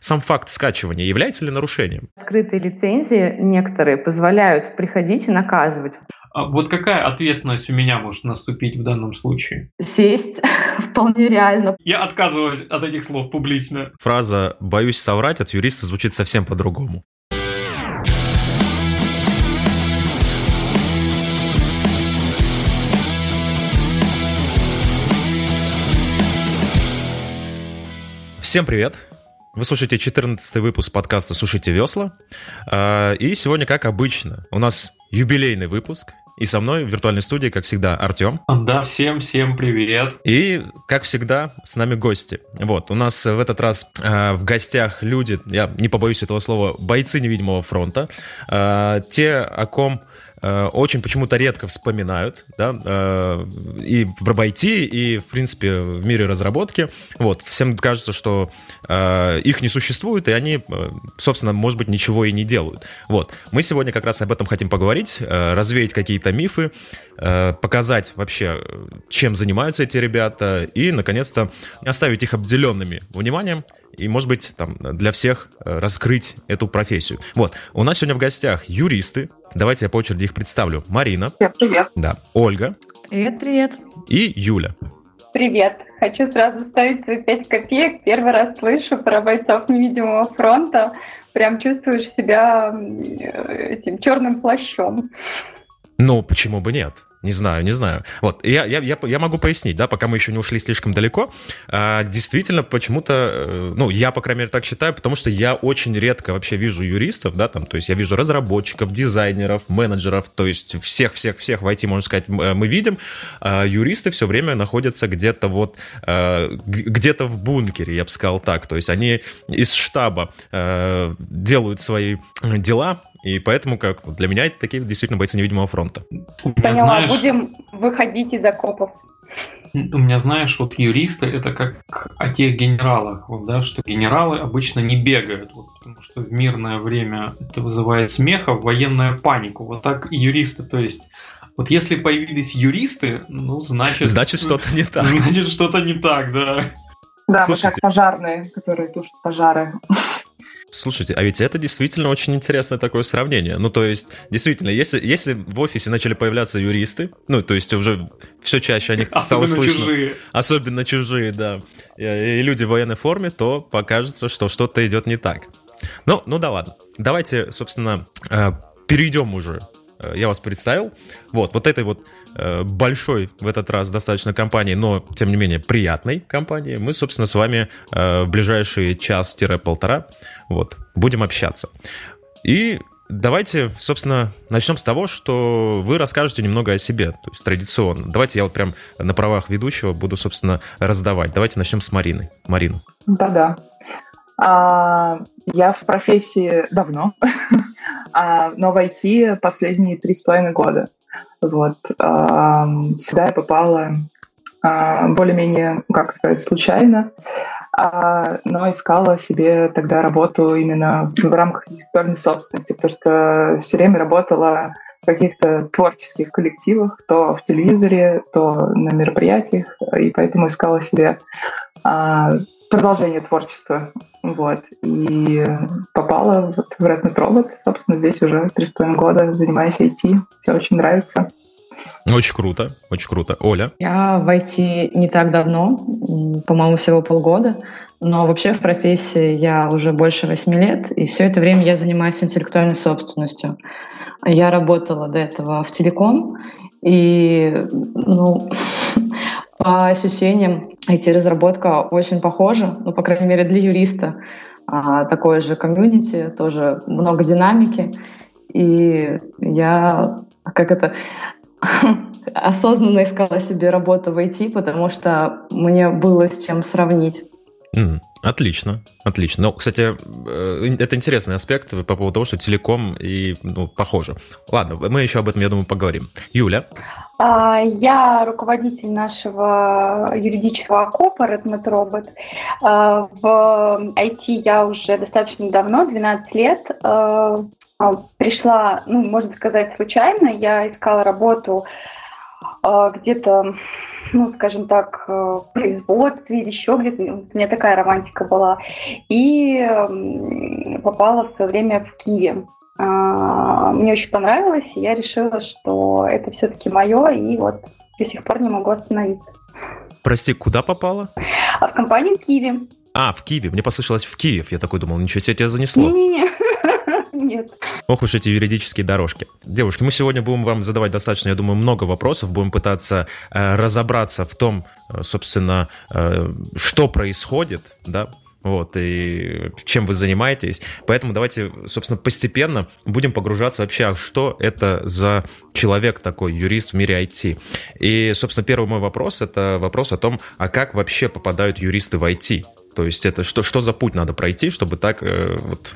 Сам факт скачивания является ли нарушением? Открытые лицензии некоторые позволяют приходить и наказывать. А вот какая ответственность у меня может наступить в данном случае? Сесть вполне реально. Я отказываюсь от этих слов публично. Фраза «боюсь соврать» от юриста звучит совсем по-другому. Всем привет! Вы слушаете 14 выпуск подкаста «Сушите весла». А, и сегодня, как обычно, у нас юбилейный выпуск. И со мной в виртуальной студии, как всегда, Артем. Да, всем, всем привет. И, как всегда, с нами гости. Вот, у нас в этот раз э, в гостях люди, я не побоюсь этого слова, бойцы невидимого фронта. Э, те, о ком очень почему-то редко вспоминают, да, э, и в IT, и, в принципе, в мире разработки. Вот, всем кажется, что э, их не существует, и они, собственно, может быть, ничего и не делают. Вот, мы сегодня как раз об этом хотим поговорить, развеять какие-то мифы, показать вообще, чем занимаются эти ребята, и, наконец-то, оставить их обделенными вниманием, и, может быть, там, для всех раскрыть эту профессию. Вот, у нас сегодня в гостях юристы, Давайте я по очереди их представлю. Марина. Всем привет. Да. Ольга. Привет, привет. И Юля. Привет. Хочу сразу ставить свои пять копеек. Первый раз слышу про бойцов невидимого фронта. Прям чувствуешь себя этим черным плащом. Ну, почему бы нет? Не знаю, не знаю. Вот, я, я, я, я могу пояснить, да, пока мы еще не ушли слишком далеко. А, действительно, почему-то, э, ну, я, по крайней мере, так считаю, потому что я очень редко вообще вижу юристов, да, там, то есть я вижу разработчиков, дизайнеров, менеджеров, то есть всех-всех-всех в IT, можно сказать, э, мы видим. А юристы все время находятся где-то вот, э, где-то в бункере, я бы сказал так. То есть они из штаба делают свои дела, и поэтому как для меня это такие действительно бойцы невидимого фронта. Поняла, знаешь, будем выходить из окопов. У меня, знаешь, вот юристы это как о тех генералах, вот, да, что генералы обычно не бегают, вот, потому что в мирное время это вызывает смех, а в военную панику. Вот так и юристы, то есть вот если появились юристы, ну, значит... Значит, что-то не так. Значит, что-то не так, да. Да, Слушайте, мы как пожарные, которые тушат пожары. Слушайте, а ведь это действительно очень интересное такое сравнение. Ну, то есть, действительно, если, если в офисе начали появляться юристы, ну, то есть уже все чаще о них стало особенно слышно. чужие. Особенно чужие, да. И, и люди в военной форме, то покажется, что что-то идет не так. Ну, ну да ладно. Давайте, собственно, э, перейдем уже. Э, я вас представил. Вот, вот этой вот большой в этот раз достаточно компании, но, тем не менее, приятной компании, мы, собственно, с вами э, в ближайший час-полтора вот, будем общаться. И давайте, собственно, начнем с того, что вы расскажете немного о себе, то есть традиционно. Давайте я вот прям на правах ведущего буду, собственно, раздавать. Давайте начнем с Марины. Марина. Да-да. А, я в профессии давно, а, но в IT последние три с половиной года. Вот. Сюда я попала а, более-менее, как сказать, случайно, а, но искала себе тогда работу именно в рамках интеллектуальной собственности, потому что все время работала в каких-то творческих коллективах, то в телевизоре, то на мероприятиях, и поэтому искала себе а, продолжение творчества. Вот. И попала вот в Red Robot. Собственно, здесь уже три с половиной года занимаюсь IT. Все очень нравится. Очень круто, очень круто. Оля? Я в IT не так давно, по-моему, всего полгода, но вообще в профессии я уже больше восьми лет, и все это время я занимаюсь интеллектуальной собственностью. Я работала до этого в телеком, и ну, по ощущениям IT-разработка очень похожа, ну, по крайней мере, для юриста. А, такое же комьюнити, тоже много динамики. И я, как это, осознанно искала себе работу в IT, потому что мне было с чем сравнить. Mm, отлично, отлично. Ну, кстати, э, это интересный аспект по поводу того, что телеком и ну, похоже. Ладно, мы еще об этом, я думаю, поговорим. Юля? А, я руководитель нашего юридического окопа Redmond Robot. А, в IT я уже достаточно давно, 12 лет. А, пришла, ну, можно сказать, случайно. Я искала работу где-то ну, скажем так, э, в производстве или еще где-то. У меня такая романтика была. И попала в свое время в Киеве. А, мне очень понравилось, и я решила, что это все-таки мое, и вот до сих пор не могу остановиться. Прости, куда попала? А в компанию в Киеве. А, в Киеве. Мне послышалось в Киев. Я такой думал, ничего себе тебя занесло. Не-не-не. Нет. Ох уж эти юридические дорожки. Девушки, мы сегодня будем вам задавать достаточно, я думаю, много вопросов. Будем пытаться э, разобраться в том, э, собственно, э, что происходит, да, вот, и чем вы занимаетесь. Поэтому давайте, собственно, постепенно будем погружаться вообще, а что это за человек такой, юрист в мире IT. И, собственно, первый мой вопрос — это вопрос о том, а как вообще попадают юристы в IT? То есть это что, что за путь надо пройти, чтобы так э, вот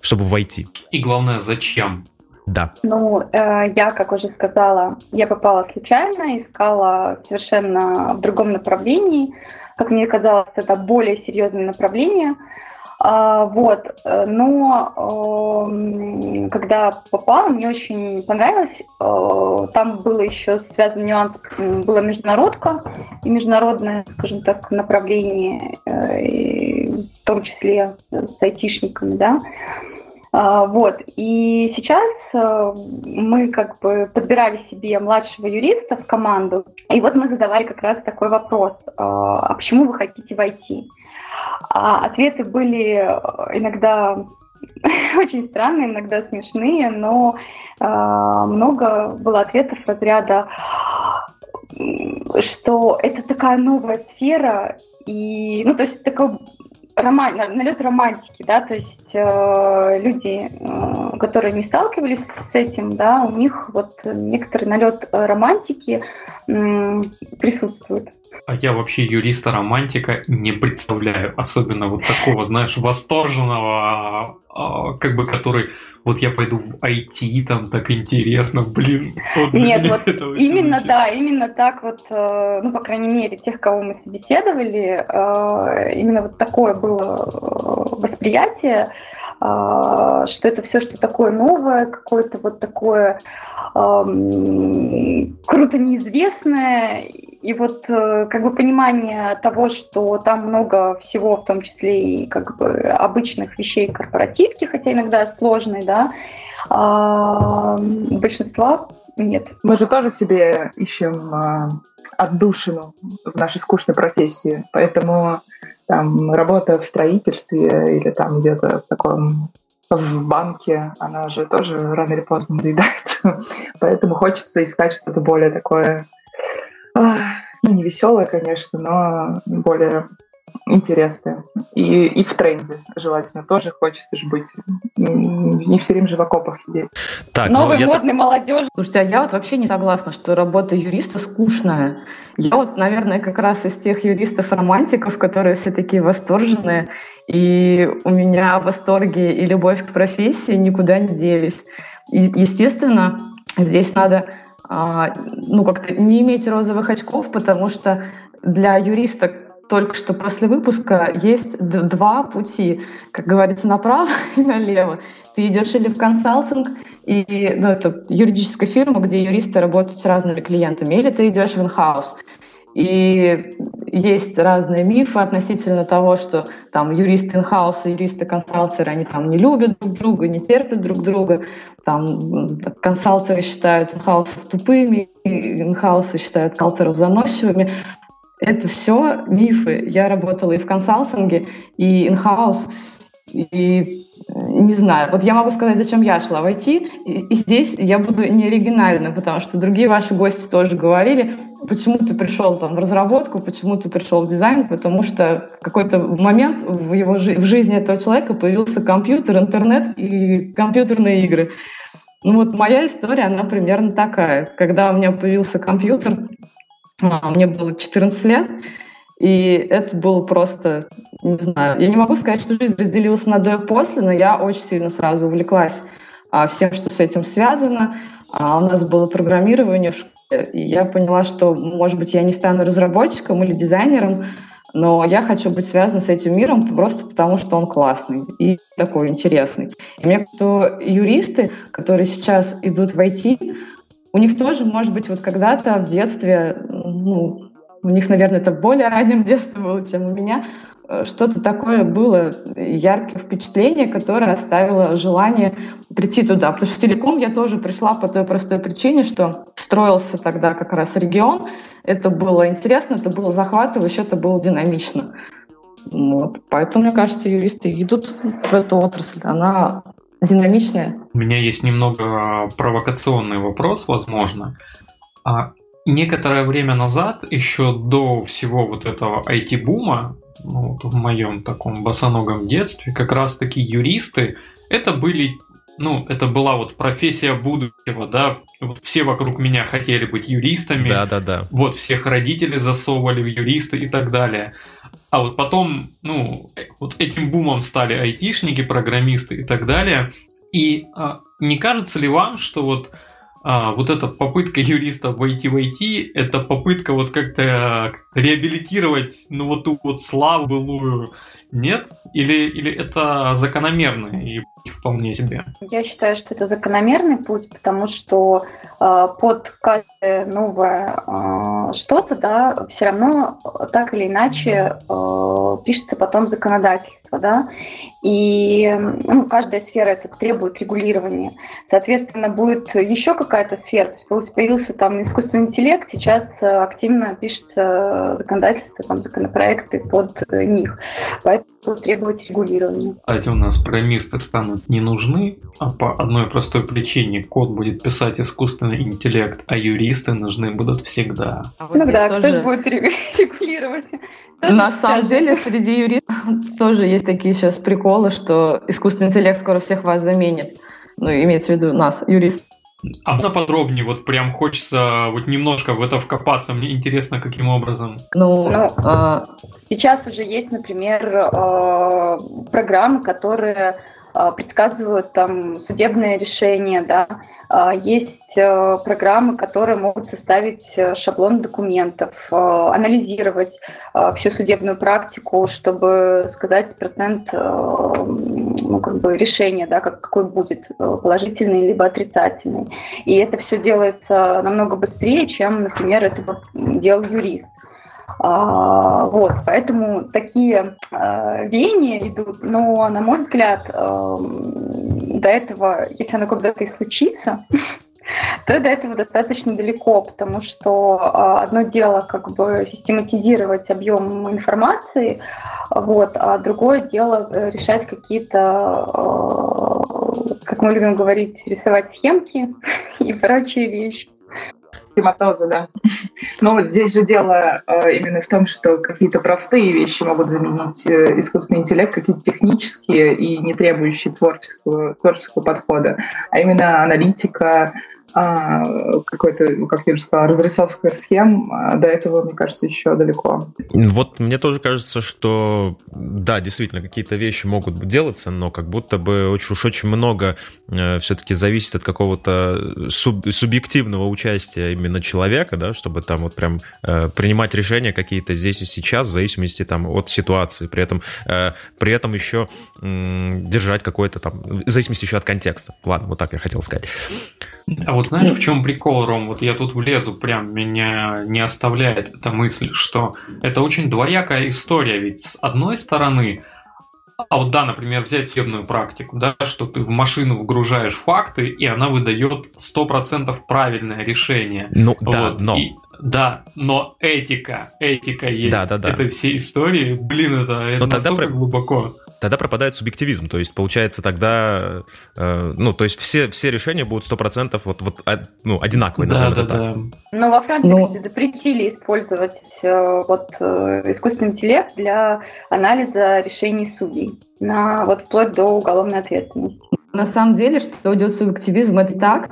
чтобы войти. И главное, зачем? Да. Ну, э, я, как уже сказала, я попала случайно, искала совершенно в другом направлении. Как мне казалось, это более серьезное направление. А, вот, но э, когда попала, мне очень понравилось. Э, там было еще связан нюанс, была международка и международное, скажем так, направление, э, в том числе с айтишниками, да. Вот. И сейчас мы как бы подбирали себе младшего юриста в команду. И вот мы задавали как раз такой вопрос. А почему вы хотите войти? А ответы были э, иногда очень странные, иногда смешные, но э, много было ответов разряда, что это такая новая сфера, и, ну, то есть такой роман, налет романтики, да, то есть э, люди, э, которые не сталкивались с этим, да, у них вот некоторый налет романтики э, присутствует. А я вообще юриста-романтика не представляю, особенно вот такого, знаешь, восторженного, как бы который, вот я пойду в IT, там так интересно, блин. Вот Нет, вот именно, да, именно так вот, э, ну, по крайней мере, тех, кого мы собеседовали, э, именно вот такое было э, восприятие, что это все что такое новое, какое-то вот такое эм, круто неизвестное, и вот э, как бы понимание того, что там много всего, в том числе и как бы обычных вещей корпоративки, хотя иногда сложные, да, а большинства нет. Мы же тоже себе ищем а, отдушину в нашей скучной профессии, поэтому там работа в строительстве или там где-то в таком в банке, она же тоже рано или поздно надоедает. Поэтому хочется искать что-то более такое ну, не веселая, конечно, но более интересные. И, и в тренде желательно тоже хочется же быть. Не все время же в окопах сидеть. Так, Новый ну, модный так... молодежь. Слушайте, а я вот вообще не согласна, что работа юриста скучная. Я вот, наверное, как раз из тех юристов-романтиков, которые все такие восторженные, и у меня восторги и любовь к профессии никуда не делись. И, естественно, здесь надо ну, как-то не иметь розовых очков, потому что для юриста только что после выпуска есть два пути, как говорится, направо и налево. Ты идешь или в консалтинг, и, ну, это юридическая фирма, где юристы работают с разными клиентами, или ты идешь в инхаус. И есть разные мифы относительно того, что там юристы инхауса, юристы консалтеры, они там не любят друг друга, не терпят друг друга. Там консалтеры считают инхаусов тупыми, инхаусы считают калтеров заносчивыми. Это все мифы. Я работала и в консалтинге, и инхаус, и не знаю. Вот я могу сказать, зачем я шла в IT, и, и здесь я буду не оригинальна, потому что другие ваши гости тоже говорили, почему ты пришел там в разработку, почему ты пришел в дизайн, потому что в какой-то момент в его в жизни этого человека появился компьютер, интернет и компьютерные игры. Ну вот моя история, она примерно такая. Когда у меня появился компьютер, а, мне было 14 лет, и это было просто, не знаю, я не могу сказать, что жизнь разделилась на до и после, но я очень сильно сразу увлеклась а, всем, что с этим связано. А у нас было программирование в школе, и я поняла, что, может быть, я не стану разработчиком или дизайнером, но я хочу быть связан с этим миром просто потому, что он классный и такой интересный. И мне кажется, юристы, которые сейчас идут в IT, у них тоже, может быть, вот когда-то в детстве ну, у них, наверное, это более раннем детстве было, чем у меня, э, что-то такое было, яркое впечатление, которое оставило желание прийти туда. Потому что в телеком я тоже пришла по той простой причине, что строился тогда как раз регион, это было интересно, это было захватывающе, это было динамично. Вот. Поэтому, мне кажется, юристы идут в эту отрасль. Она динамичная. У меня есть немного провокационный вопрос, возможно. А некоторое время назад, еще до всего вот этого IT-бума, ну, вот в моем таком босоногом детстве, как раз-таки юристы, это были ну, это была вот профессия будущего, да, вот все вокруг меня хотели быть юристами. Да, да, да. Вот всех родители засовывали в юристы и так далее. А вот потом, ну, вот этим бумом стали айтишники, программисты и так далее. И а, не кажется ли вам, что вот а, вот эта попытка юриста войти в IT, это попытка вот как-то реабилитировать, ну, вот ту вот славу былую, нет? Или, или это закономерный и вполне себе? Я считаю, что это закономерный путь, потому что э, под каждое новое э, что-то, да, все равно так или иначе э, пишется потом законодательство, да, и ну, каждая сфера это требует регулирования. Соответственно, будет еще какая-то сфера, то есть появился там искусственный интеллект, сейчас активно пишется законодательство, там законопроекты под них. Поэтому требовать регулирования. Кстати, у нас программисты станут не нужны, а по одной простой причине код будет писать искусственный интеллект, а юристы нужны будут всегда. А вот ну да, тоже... кто будет регулировать? На самом деле, среди юристов тоже есть такие сейчас приколы, что искусственный интеллект скоро всех вас заменит. Ну, имеется в виду нас, юристов. А можно подробнее, вот прям хочется вот немножко в это вкопаться, мне интересно, каким образом. Ну, ну а... сейчас уже есть, например, э, программы, которые предсказывают там судебные решения, да, а, есть э, программы, которые могут составить э, шаблон документов, э, анализировать всю судебную практику, чтобы сказать процент ну, как бы решения, да, как, какой будет, положительный либо отрицательный. И это все делается намного быстрее, чем, например, это делал юрист. А, вот, поэтому такие а, веяния идут, но, на мой взгляд, а, до этого, если оно когда-то и случится, то до этого достаточно далеко, потому что а, одно дело как бы систематизировать объем информации, вот, а другое дело э, решать какие-то, как мы любим говорить, рисовать схемки и прочие вещи. Тематоза, да. Но здесь же дело э, именно в том, что какие-то простые вещи могут заменить э, искусственный интеллект, какие-то технические и не требующие творческого, творческого подхода, а именно аналитика, какой-то, ну, как я уже сказала, разрисовка схем, а до этого, мне кажется, еще далеко. Вот мне тоже кажется, что да, действительно, какие-то вещи могут делаться, но как будто бы очень, уж очень много э, все-таки зависит от какого-то суб, субъективного участия именно человека, да, чтобы там вот прям э, принимать решения какие-то здесь и сейчас в зависимости там от ситуации, при этом, э, при этом еще э, держать какой-то там, в зависимости еще от контекста. Ладно, вот так я хотел сказать. А вот знаешь, в чем прикол, Ром? Вот я тут влезу, прям меня не оставляет эта мысль, что это очень двоякая история. Ведь с одной стороны, а вот да, например, взять съемную практику, да, что ты в машину вгружаешь факты, и она выдает 100% правильное решение. Ну да, вот. но... И, да, но этика, этика есть да, да, да. этой всей истории. Блин, это, это настолько тогда... глубоко тогда пропадает субъективизм. То есть, получается, тогда, э, ну, то есть все, все решения будут 100% вот, вот, ну, одинаковые, да, да, да. Ну, во Франции Но... Ну. запретили использовать э, вот э, искусственный интеллект для анализа решений судей, на, вот вплоть до уголовной ответственности. На самом деле, что идет субъективизм, это так.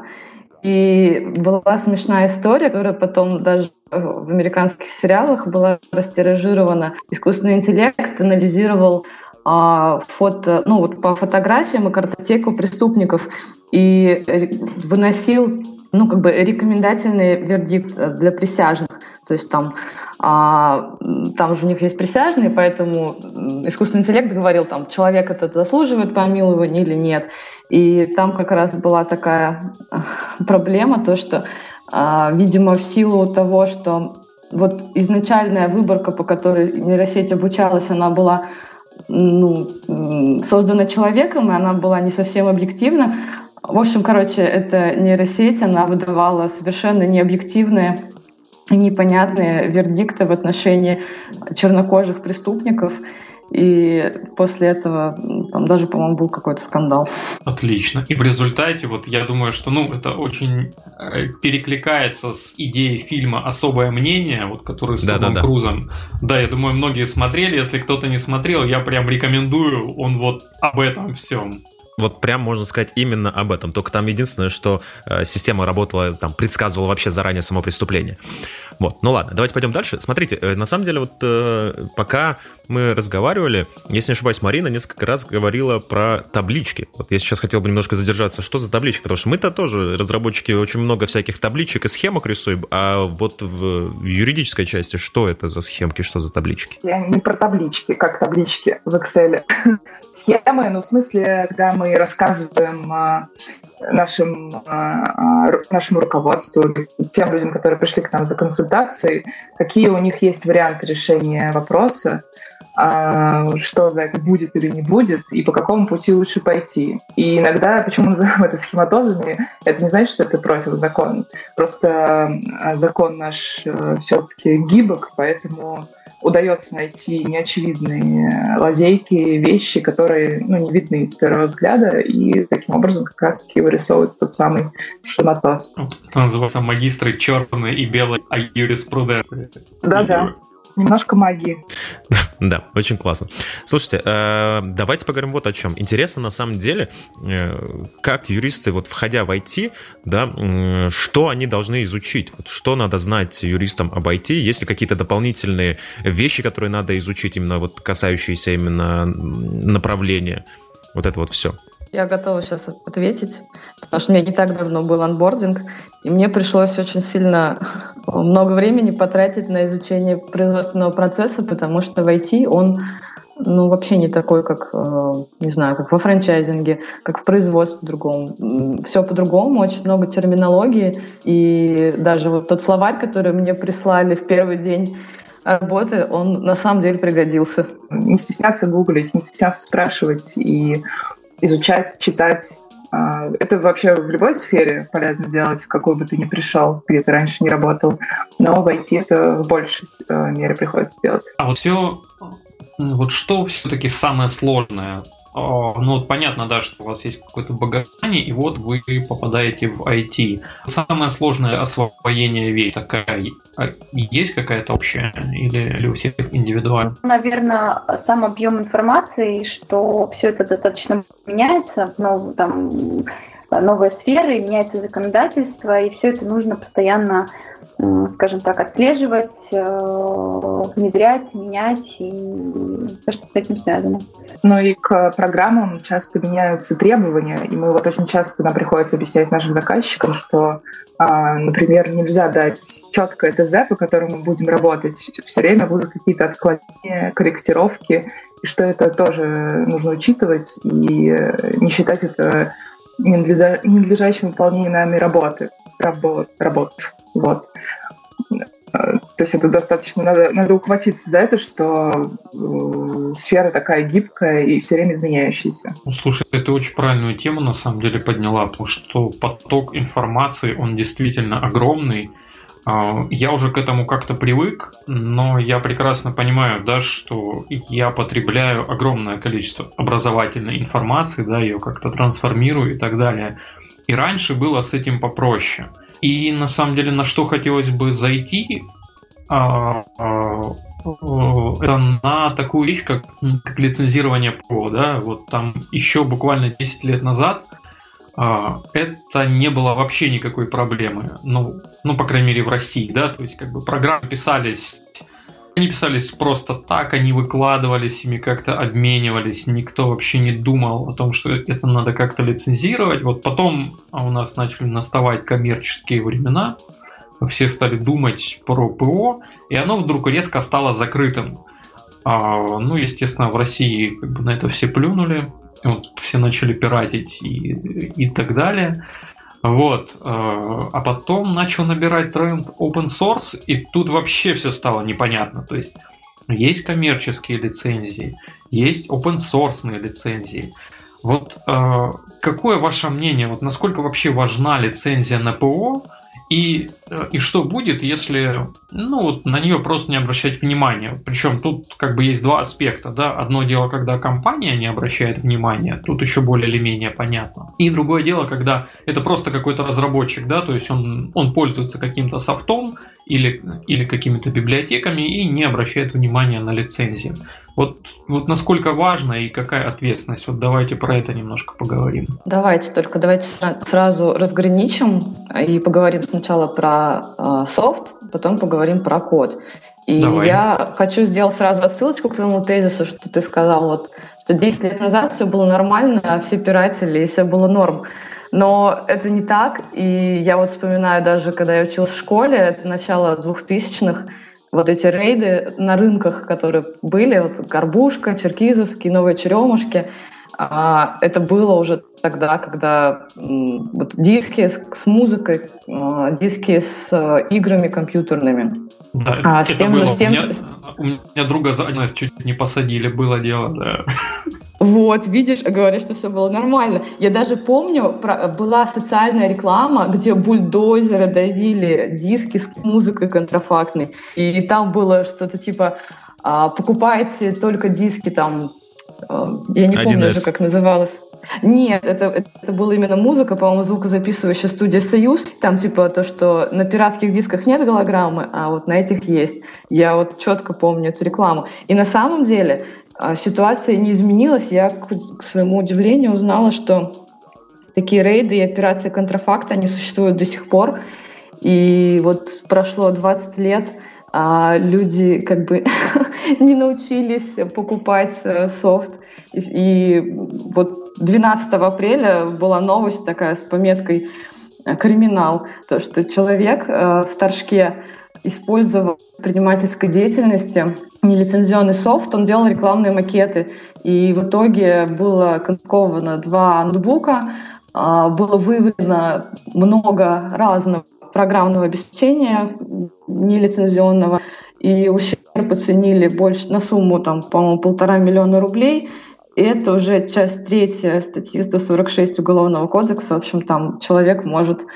И была смешная история, которая потом даже в американских сериалах была растиражирована. Искусственный интеллект анализировал а, фото, ну вот по фотографиям и картотеку преступников и э, выносил ну, как бы рекомендательный вердикт для присяжных. То есть там, а, там же у них есть присяжные, поэтому искусственный интеллект говорил, там, человек этот заслуживает помилования или нет. И там как раз была такая проблема, то, что, а, видимо, в силу того, что вот изначальная выборка, по которой нейросеть обучалась, она была ну, создана человеком, и она была не совсем объективна. В общем, короче, эта нейросеть, она выдавала совершенно необъективные непонятные вердикты в отношении чернокожих преступников. И после этого там даже, по-моему, был какой-то скандал. Отлично. И в результате, вот я думаю, что ну, это очень э, перекликается с идеей фильма «Особое мнение», вот, который с да, Томом да, да. Крузом. Да, я думаю, многие смотрели. Если кто-то не смотрел, я прям рекомендую. Он вот об этом всем вот прям можно сказать именно об этом. Только там единственное, что э, система работала, там, предсказывала вообще заранее само преступление. Вот, ну ладно, давайте пойдем дальше. Смотрите, э, на самом деле, вот э, пока мы разговаривали, если не ошибаюсь, Марина несколько раз говорила про таблички. Вот я сейчас хотел бы немножко задержаться. Что за таблички? Потому что мы-то тоже, разработчики, очень много всяких табличек и схемок рисуем, а вот в юридической части что это за схемки, что за таблички? Я не про таблички, как таблички в Excel схемы, ну, в смысле, когда мы рассказываем а, нашим, а, а, нашему руководству, тем людям, которые пришли к нам за консультацией, какие у них есть варианты решения вопроса, что за это будет или не будет, и по какому пути лучше пойти. И иногда, почему называем это схематозами, это не значит, что это против закона. Просто закон наш э, все-таки гибок, поэтому удается найти неочевидные лазейки, вещи, которые ну, не видны с первого взгляда, и таким образом как раз-таки вырисовывается тот самый схематоз. Это называется магистры черной и белой а юриспруденции. Да-да немножко магии. Да, очень классно. Слушайте, э, давайте поговорим вот о чем. Интересно на самом деле, э, как юристы, вот входя в IT, да, что они должны изучить, вот что надо знать юристам об IT, есть ли какие-то дополнительные вещи, которые надо изучить, именно вот касающиеся именно направления, вот это вот все. Я готова сейчас ответить, потому что у меня не так давно был анбординг, и мне пришлось очень сильно много времени потратить на изучение производственного процесса, потому что в IT он ну, вообще не такой, как, э, не знаю, как во франчайзинге, как в производстве другом. Все по-другому, очень много терминологии, и даже вот тот словарь, который мне прислали в первый день работы, он на самом деле пригодился. Не стесняться гуглить, не стесняться спрашивать и изучать, читать. А, это вообще в любой сфере полезно делать, в какой бы ты ни пришел, где ты раньше не работал. Но в IT это в большей э, мере приходится делать. А вот все, вот что все-таки самое сложное ну, вот понятно, да, что у вас есть какое-то богатание, и вот вы попадаете в IT. Самое сложное освоение вещь такая, а есть какая-то общая или, или у всех индивидуально? Наверное, сам объем информации, что все это достаточно меняется, но там новые сферы, меняется законодательство, и все это нужно постоянно скажем так, отслеживать, э, внедрять, менять, и все, что с этим связано. Ну и к программам часто меняются требования, и мы вот очень часто нам приходится объяснять нашим заказчикам, что, а, например, нельзя дать четкое ТЗ, по которому мы будем работать. Все время будут какие-то отклонения, корректировки, и что это тоже нужно учитывать и не считать это ненадлежащим выполнением нами работы. Работ, работ. Вот. То есть это достаточно, надо, надо ухватиться за это, что э, сфера такая гибкая и все время изменяющаяся. Ну, слушай, это очень правильную тему на самом деле подняла, потому что поток информации, он действительно огромный. Э, я уже к этому как-то привык, но я прекрасно понимаю, да, что я потребляю огромное количество образовательной информации, да, ее как-то трансформирую и так далее. И раньше было с этим попроще. И на самом деле, на что хотелось бы зайти, а, а, это на такую вещь, как, как лицензирование ПРО, да, вот там еще буквально 10 лет назад а, это не было вообще никакой проблемы, ну, ну, по крайней мере, в России, да, то есть, как бы, программы писались они писались просто так, они выкладывались, ими как-то обменивались, никто вообще не думал о том, что это надо как-то лицензировать. Вот потом у нас начали наставать коммерческие времена, все стали думать про ПО, и оно вдруг резко стало закрытым. А, ну, естественно, в России как бы на это все плюнули, вот все начали пиратить и, и так далее. Вот. Э, а потом начал набирать тренд open source, и тут вообще все стало непонятно. То есть есть коммерческие лицензии, есть open source лицензии. Вот э, какое ваше мнение, вот насколько вообще важна лицензия на ПО и, э, и что будет, если ну, вот на нее просто не обращать внимания? Причем тут как бы есть два аспекта. Да? Одно дело, когда компания не обращает внимания, тут еще более или менее понятно. И другое дело, когда это просто какой-то разработчик, да, то есть он, он пользуется каким-то софтом или, или какими-то библиотеками и не обращает внимания на лицензию. Вот, вот насколько важно и какая ответственность? Вот давайте про это немножко поговорим. Давайте, только давайте сразу разграничим и поговорим сначала про э, софт, потом поговорим про код. И Давай. я хочу сделать сразу отсылочку к твоему тезису, что ты сказал, вот, что 10 лет назад все было нормально, а все пиратели, и все было норм. Но это не так, и я вот вспоминаю даже, когда я училась в школе, это начало 2000-х, вот эти рейды на рынках, которые были, вот Горбушка, Черкизовский, Новые Черемушки, а, это было уже тогда, когда вот диски с, с музыкой, а, диски с э, играми компьютерными. Да, а, с тем было. же, с тем у, меня, у меня друга за чуть не посадили, было дело, да. Вот, видишь, говоришь, что все было нормально. Я даже помню, была социальная реклама, где бульдозеры давили диски с музыкой контрафактной. И там было что-то типа а, покупайте только диски там, а, я не 1С. помню уже, как называлось. Нет, это, это была именно музыка, по-моему, звукозаписывающая студия «Союз». Там типа то, что на пиратских дисках нет голограммы, а вот на этих есть. Я вот четко помню эту рекламу. И на самом деле ситуация не изменилась. Я, к своему удивлению, узнала, что такие рейды и операции контрафакта, они существуют до сих пор. И вот прошло 20 лет, а люди как бы не научились покупать э, софт. И, и вот 12 апреля была новость такая с пометкой «Криминал», то, что человек э, в Торжке использовал предпринимательской деятельности нелицензионный софт, он делал рекламные макеты. И в итоге было конфисковано два ноутбука, а, было выявлено много разного программного обеспечения нелицензионного, и ущерб оценили больше на сумму, там, по-моему, полтора миллиона рублей. И это уже часть третья статьи 146 Уголовного кодекса. В общем, там человек может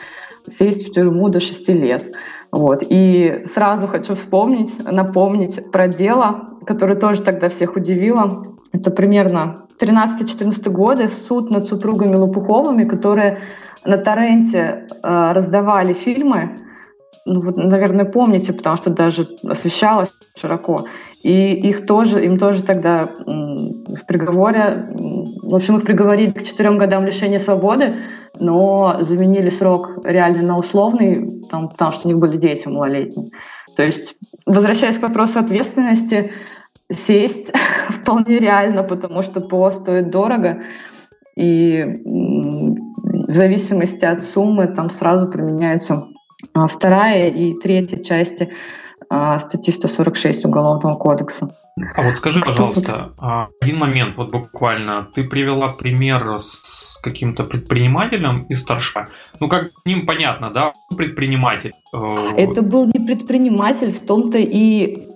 сесть в тюрьму до 6 лет. Вот. И сразу хочу вспомнить, напомнить про дело, которое тоже тогда всех удивило. Это примерно 13-14 годы, суд над супругами Лопуховыми, которые на торренте э, раздавали фильмы, ну, вот, наверное, помните, потому что даже освещалось широко. И их тоже, им тоже тогда в приговоре, в общем, их приговорили к четырем годам лишения свободы, но заменили срок реально на условный, там, потому что у них были дети малолетние. То есть, возвращаясь к вопросу ответственности, сесть вполне реально, потому что ПО стоит дорого, и в зависимости от суммы там сразу применяются а, вторая и третья части статьи 146 Уголовного кодекса. А вот скажи, пожалуйста, а, один момент, вот буквально, ты привела пример с каким-то предпринимателем из Торжка. Ну, как ним понятно, да, предприниматель. Э, Это был не предприниматель, в том-то и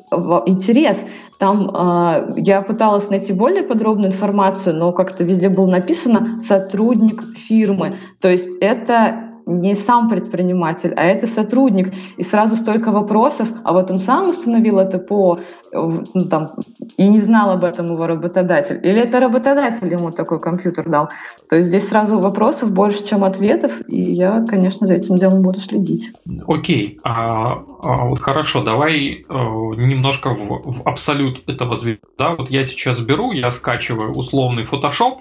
интерес. Там э, я пыталась найти более подробную информацию, но как-то везде было написано сотрудник фирмы. То есть это не сам предприниматель, а это сотрудник. И сразу столько вопросов, а вот он сам установил это по, ну, там, и не знал об этом его работодатель. Или это работодатель ему такой компьютер дал. То есть здесь сразу вопросов больше, чем ответов, и я, конечно, за этим делом буду следить. Окей, а, а вот хорошо, давай э, немножко в, в абсолют этого звезда. Да? Вот я сейчас беру, я скачиваю условный Photoshop,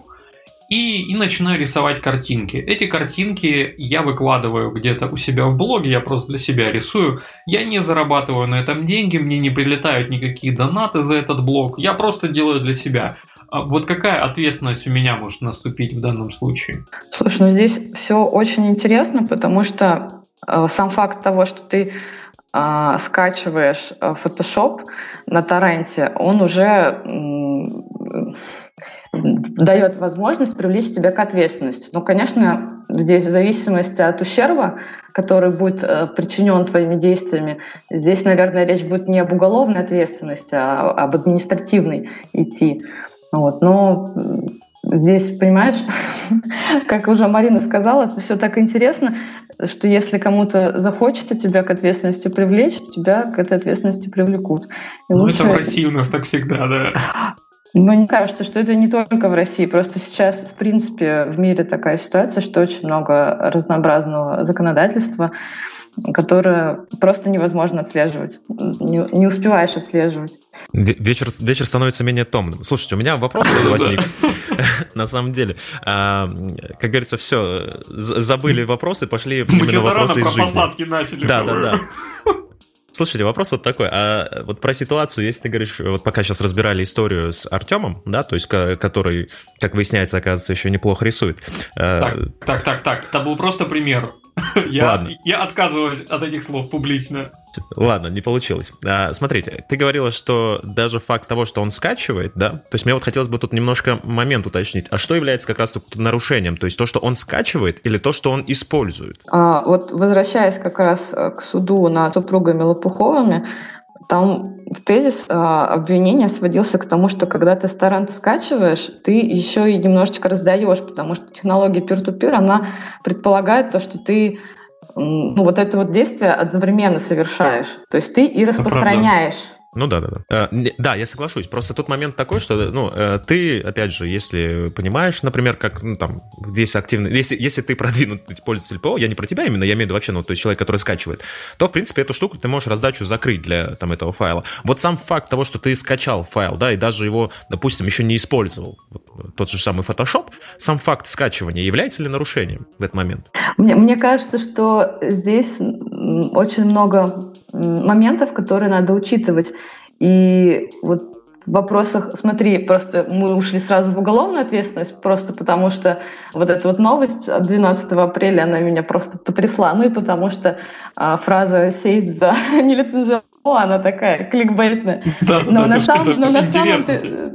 и, и начинаю рисовать картинки. Эти картинки я выкладываю где-то у себя в блоге, я просто для себя рисую. Я не зарабатываю на этом деньги, мне не прилетают никакие донаты за этот блог, я просто делаю для себя. А вот какая ответственность у меня может наступить в данном случае? Слушай, ну здесь все очень интересно, потому что э, сам факт того, что ты э, скачиваешь э, Photoshop на торренте, он уже дает возможность привлечь тебя к ответственности. Но, конечно, здесь в зависимости от ущерба, который будет э, причинен твоими действиями, здесь, наверное, речь будет не об уголовной ответственности, а об административной идти. Вот. Но здесь, понимаешь, как уже Марина сказала, это все так интересно, что если кому-то захочется тебя к ответственности привлечь, тебя к этой ответственности привлекут. И ну, лучше... это в России у нас так всегда, да. Мне кажется, что это не только в России. Просто сейчас, в принципе, в мире такая ситуация, что очень много разнообразного законодательства, которое просто невозможно отслеживать. Не, не успеваешь отслеживать. Вечер, вечер становится менее томным. Слушайте, у меня вопрос возник. На самом деле, а, как говорится, все, забыли вопросы, пошли именно вопросы из жизни. начали. Да, да, да. Слушайте, вопрос вот такой. А вот про ситуацию, если ты говоришь, вот пока сейчас разбирали историю с Артемом, да, то есть который, как выясняется, оказывается, еще неплохо рисует. Э, так, так, так, так. Это был просто пример. Я, Ладно. я отказываюсь от этих слов публично. Ладно, не получилось. А, смотрите, ты говорила, что даже факт того, что он скачивает, да, то есть мне вот хотелось бы тут немножко момент уточнить. А что является как раз тут нарушением? То есть то, что он скачивает или то, что он использует? А, вот возвращаясь как раз э, к суду над супругами Лопуховыми, там в тезис а, обвинения сводился к тому, что когда ты старант скачиваешь, ты еще и немножечко раздаешь, потому что технология peer-to-peer, она предполагает то, что ты ну, вот это вот действие одновременно совершаешь. То есть ты и распространяешь ну да, да, да. Э, да, я соглашусь. Просто тут момент такой, что, ну, э, ты, опять же, если понимаешь, например, как, ну, там, здесь активно, если, если ты продвинутый пользователь ПО, я не про тебя именно, я имею в виду вообще, ну, то есть человек, который скачивает, то, в принципе, эту штуку ты можешь раздачу закрыть для, там, этого файла. Вот сам факт того, что ты скачал файл, да, и даже его, допустим, еще не использовал, вот, тот же самый Photoshop, сам факт скачивания является ли нарушением в этот момент? Мне, мне кажется, что здесь очень много моментов, которые надо учитывать. И вот в вопросах, смотри, просто мы ушли сразу в уголовную ответственность, просто потому что вот эта вот новость от 12 апреля, она меня просто потрясла. Ну и потому что а, фраза «сесть за нелицензионную она такая кликбейтная. Да, но да, на самом, но на самом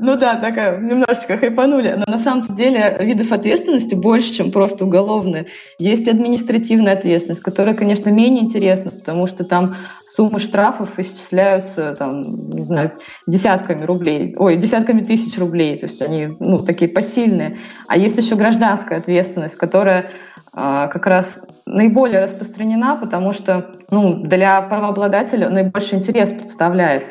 ну да, такая немножечко хайпанули. Но на самом деле видов ответственности больше, чем просто уголовные. Есть административная ответственность, которая, конечно, менее интересна, потому что там суммы штрафов исчисляются, там, не знаю, десятками рублей, ой, десятками тысяч рублей, то есть они, ну, такие посильные. А есть еще гражданская ответственность, которая а, как раз наиболее распространена, потому что, ну, для правообладателя наибольший интерес представляет.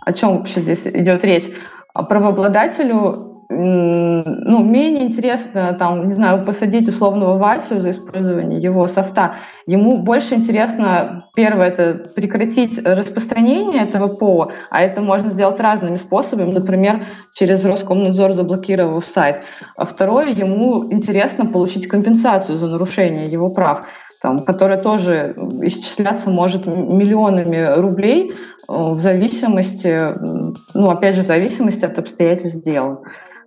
О чем вообще здесь идет речь? А правообладателю ну, менее интересно, там, не знаю, посадить условного Васю за использование его софта. Ему больше интересно, первое, это прекратить распространение этого ПО, а это можно сделать разными способами, например, через Роскомнадзор заблокировав сайт. А второе, ему интересно получить компенсацию за нарушение его прав там, которая тоже исчисляться может миллионами рублей э, в зависимости, ну, опять же, в зависимости от обстоятельств дела.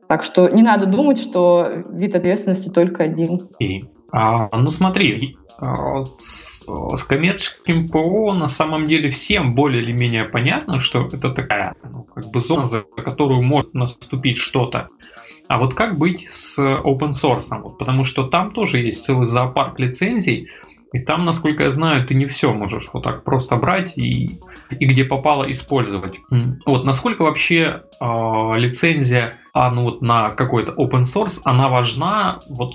Так что не надо думать, что вид ответственности только один. И, а, ну смотри, а, с, коммерческим ПО на самом деле всем более или менее понятно, что это такая ну, как бы зона, за которую может наступить что-то. А вот как быть с open source? Вот, потому что там тоже есть целый зоопарк лицензий, и там, насколько я знаю, ты не все можешь вот так просто брать и, и где попало использовать. Вот насколько вообще э, лицензия а, ну, вот на какой-то open source, она важна вот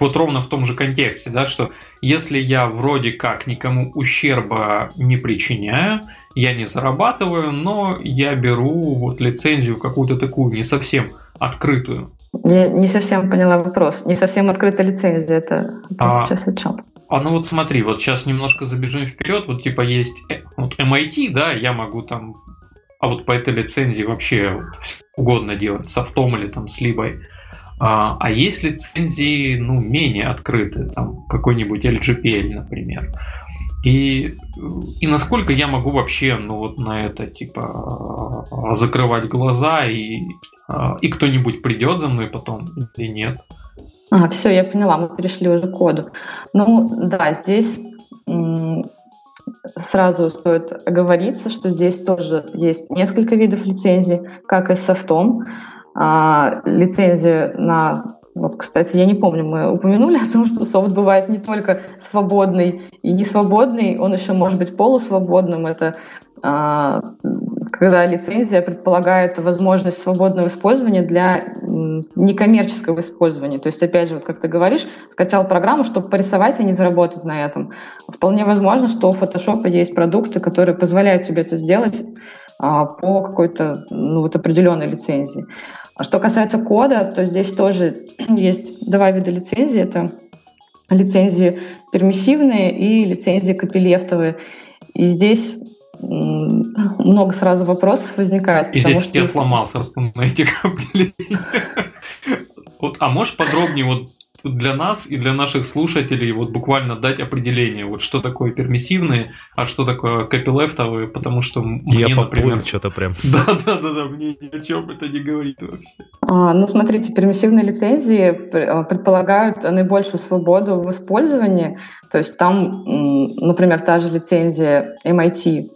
вот ровно в том же контексте, да, что если я вроде как никому ущерба не причиняю, я не зарабатываю, но я беру вот лицензию какую-то такую не совсем открытую. Я не совсем поняла вопрос. Не совсем открытая лицензия, это, это а, сейчас о чем? А ну вот смотри, вот сейчас немножко забежим вперед, вот типа есть э, вот MIT, да, я могу там, а вот по этой лицензии вообще вот, угодно делать, с автом или там с либой. А, а есть лицензии, ну, менее открытые, там какой-нибудь LGPL, например. И, и насколько я могу вообще, ну вот на это, типа, закрывать глаза, и, и кто-нибудь придет за мной потом или нет? А, все, я поняла, мы перешли уже к коду. Ну, да, здесь сразу стоит оговориться, что здесь тоже есть несколько видов лицензий, как и с софтом. а, лицензия на вот, кстати, я не помню, мы упомянули о том, что софт бывает не только свободный и не свободный, он еще может быть полусвободным. Это а, когда лицензия предполагает возможность свободного использования для некоммерческого использования. То есть, опять же, вот как ты говоришь, скачал программу, чтобы порисовать и не заработать на этом. Вполне возможно, что у Photoshop есть продукты, которые позволяют тебе это сделать а, по какой-то ну, вот определенной лицензии. А что касается кода, то здесь тоже есть два вида лицензии. Это лицензии пермиссивные и лицензии копилефтовые. И здесь много сразу вопросов возникает. И здесь что я сломался, этих определениях. Вот, а можешь подробнее вот для нас и для наших слушателей вот буквально дать определение, вот что такое пермиссивные, а что такое копилефтовые, потому что мне, Я например... что-то прям. Да, да, да, да, мне ни о чем это не говорит вообще. А, ну, смотрите, пермиссивные лицензии а, предполагают наибольшую свободу в использовании, то есть там, например, та же лицензия MIT,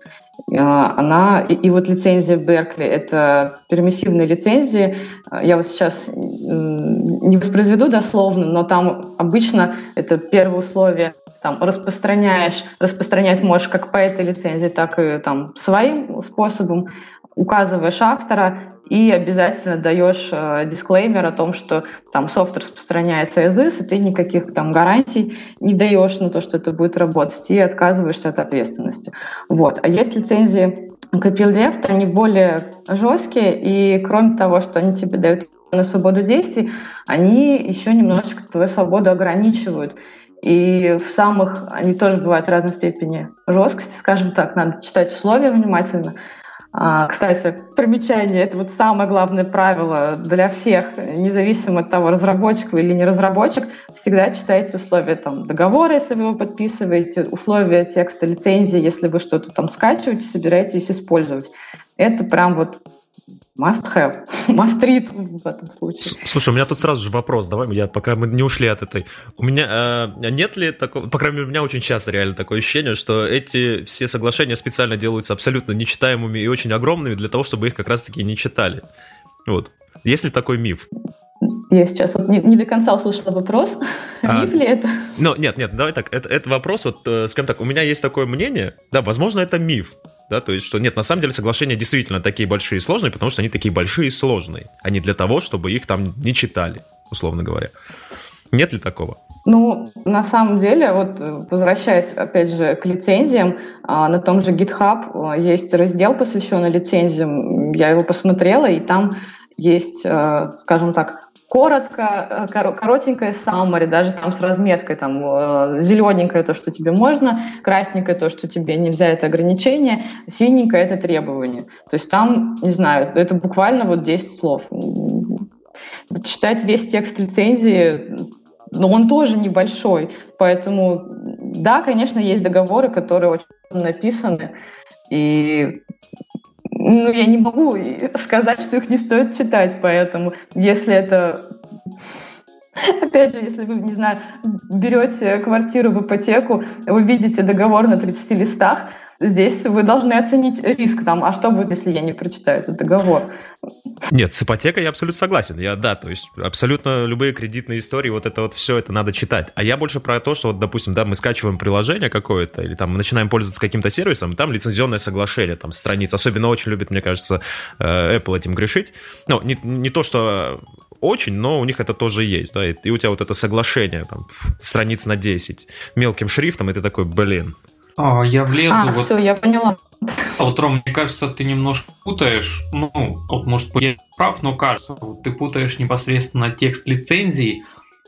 она и, и вот лицензия Беркли это пермиссивные лицензии. Я вот сейчас не воспроизведу дословно, но там обычно это первое условие там распространяешь, распространять можешь как по этой лицензии, так и там своим способом, указываешь автора, и обязательно даешь э, дисклеймер о том, что там софт распространяется as is, и ты никаких там гарантий не даешь на то, что это будет работать, и отказываешься от ответственности. Вот. А есть лицензии copyleft, они более жесткие, и кроме того, что они тебе дают на свободу действий, они еще немножечко твою свободу ограничивают. И в самых, они тоже бывают разной степени жесткости, скажем так, надо читать условия внимательно. А, кстати, примечание – это вот самое главное правило для всех, независимо от того, разработчик вы или не разработчик, всегда читайте условия там, договора, если вы его подписываете, условия текста лицензии, если вы что-то там скачиваете, собираетесь использовать. Это прям вот Must have, must read в этом случае. Слушай, у меня тут сразу же вопрос, давай, я, пока мы не ушли от этой. У меня э, нет ли такого, по крайней мере, у меня очень часто реально такое ощущение, что эти все соглашения специально делаются абсолютно нечитаемыми и очень огромными для того, чтобы их как раз-таки не читали. Вот. Есть ли такой миф? Я сейчас вот не, не до конца услышала вопрос. А, Миф ли это? Ну, нет, нет, давай так. Это, это вопрос, вот, э, скажем так, у меня есть такое мнение. Да, возможно, это миф да, то есть, что нет, на самом деле соглашения действительно такие большие и сложные, потому что они такие большие и сложные, а не для того, чтобы их там не читали, условно говоря. Нет ли такого? Ну, на самом деле, вот возвращаясь, опять же, к лицензиям, а, на том же GitHub а, есть раздел, посвященный лицензиям. Я его посмотрела, и там есть, скажем так, коротко, э, коротенькое summary, даже там с разметкой, там э, зелененькое то, что тебе можно, красненькое то, что тебе нельзя, это ограничение, синенькое это требование. То есть там, не знаю, это буквально вот 10 слов. Читать весь текст лицензии, но он тоже небольшой, поэтому да, конечно, есть договоры, которые очень написаны, и ну, я не могу сказать, что их не стоит читать, поэтому если это Опять же, если вы, не знаю, берете квартиру в ипотеку, вы видите договор на 30 листах, Здесь вы должны оценить риск там, а что будет, если я не прочитаю этот договор? Нет, с ипотекой я абсолютно согласен. Я, да, то есть абсолютно любые кредитные истории, вот это вот все, это надо читать. А я больше про то, что вот, допустим, да, мы скачиваем приложение какое-то, или там мы начинаем пользоваться каким-то сервисом, там лицензионное соглашение, там страниц. Особенно очень любит, мне кажется, э, Apple этим грешить. Ну, не, не то, что очень, но у них это тоже есть, да, и у тебя вот это соглашение, там, страниц на 10, мелким шрифтом, и ты такой, блин, а, я влезу. А, вот... все, я поняла. А вот, Ром, мне кажется, ты немножко путаешь, ну, вот, может быть, я прав, но кажется, вот, ты путаешь непосредственно текст лицензии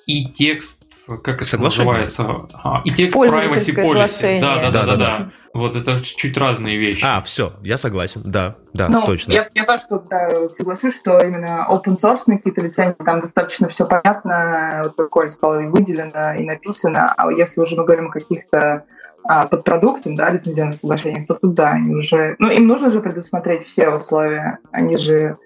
и текст как это Соглашение. называется? А, и текст privacy policy. Да, да, да, да, да. Вот это чуть разные вещи. А, все, я согласен, да, да, ну, точно. Я, я тоже тут да, соглашусь, что именно open source какие-то лицензии, там достаточно все понятно, вот как Коля сказал, и выделено, и написано, а если уже мы говорим о каких-то а, под продуктом, да, лицензионных соглашениях, то тут, да, они уже... Ну, им нужно же предусмотреть все условия. Они же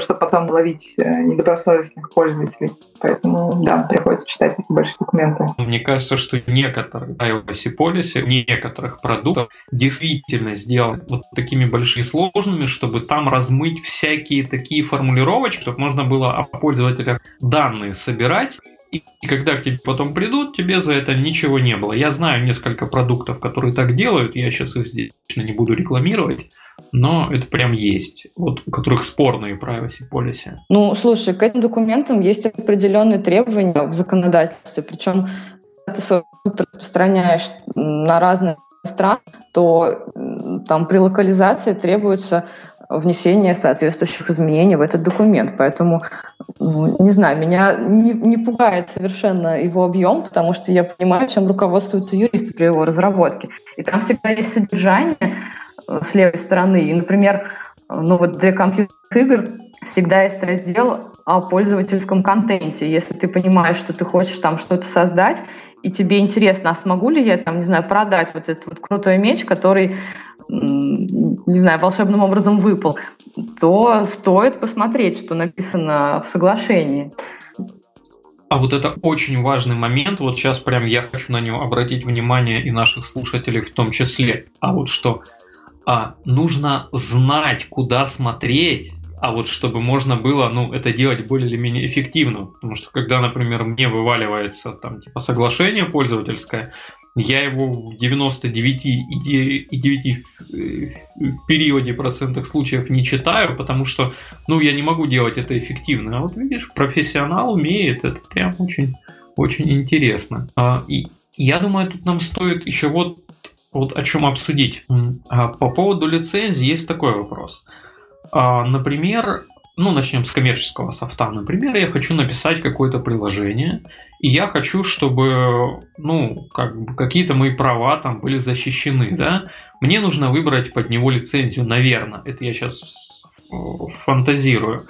чтобы потом ловить э, недобросовестных пользователей. Поэтому, да, приходится читать такие большие документы. Мне кажется, что некоторые iOS полисе, некоторых продуктов действительно сделаны вот такими большими сложными, чтобы там размыть всякие такие формулировочки, чтобы можно было о пользователях данные собирать и, и когда к тебе потом придут, тебе за это ничего не было. Я знаю несколько продуктов, которые так делают, я сейчас их здесь не буду рекламировать, но это прям есть, вот, у которых спорные privacy policy. Ну, слушай, к этим документам есть определенные требования в законодательстве, причем ты свой распространяешь на разные страны, то там при локализации требуется внесение соответствующих изменений в этот документ. Поэтому, не знаю, меня не, не пугает совершенно его объем, потому что я понимаю, чем руководствуются юристы при его разработке. И там всегда есть содержание э, с левой стороны. И, например, ну вот для компьютерных игр всегда есть раздел о пользовательском контенте. Если ты понимаешь, что ты хочешь там что-то создать, и тебе интересно, а смогу ли я там, не знаю, продать вот этот вот крутой меч, который не знаю, волшебным образом выпал, то стоит посмотреть, что написано в соглашении. А вот это очень важный момент, вот сейчас прям я хочу на него обратить внимание и наших слушателей в том числе. А вот что а, нужно знать, куда смотреть, а вот чтобы можно было, ну, это делать более или менее эффективно. Потому что когда, например, мне вываливается там типа соглашение пользовательское, я его в 99,9 в периоде процентах случаев не читаю, потому что, ну, я не могу делать это эффективно. А вот видишь, профессионал умеет, это прям очень, очень интересно. А, и я думаю, тут нам стоит еще вот, вот о чем обсудить. А, по поводу лицензии есть такой вопрос. А, например, ну, начнем с коммерческого софта. Например, я хочу написать какое-то приложение, и я хочу, чтобы, ну, как бы какие-то мои права там были защищены, да. Мне нужно выбрать под него лицензию, наверное. Это я сейчас э, фантазирую.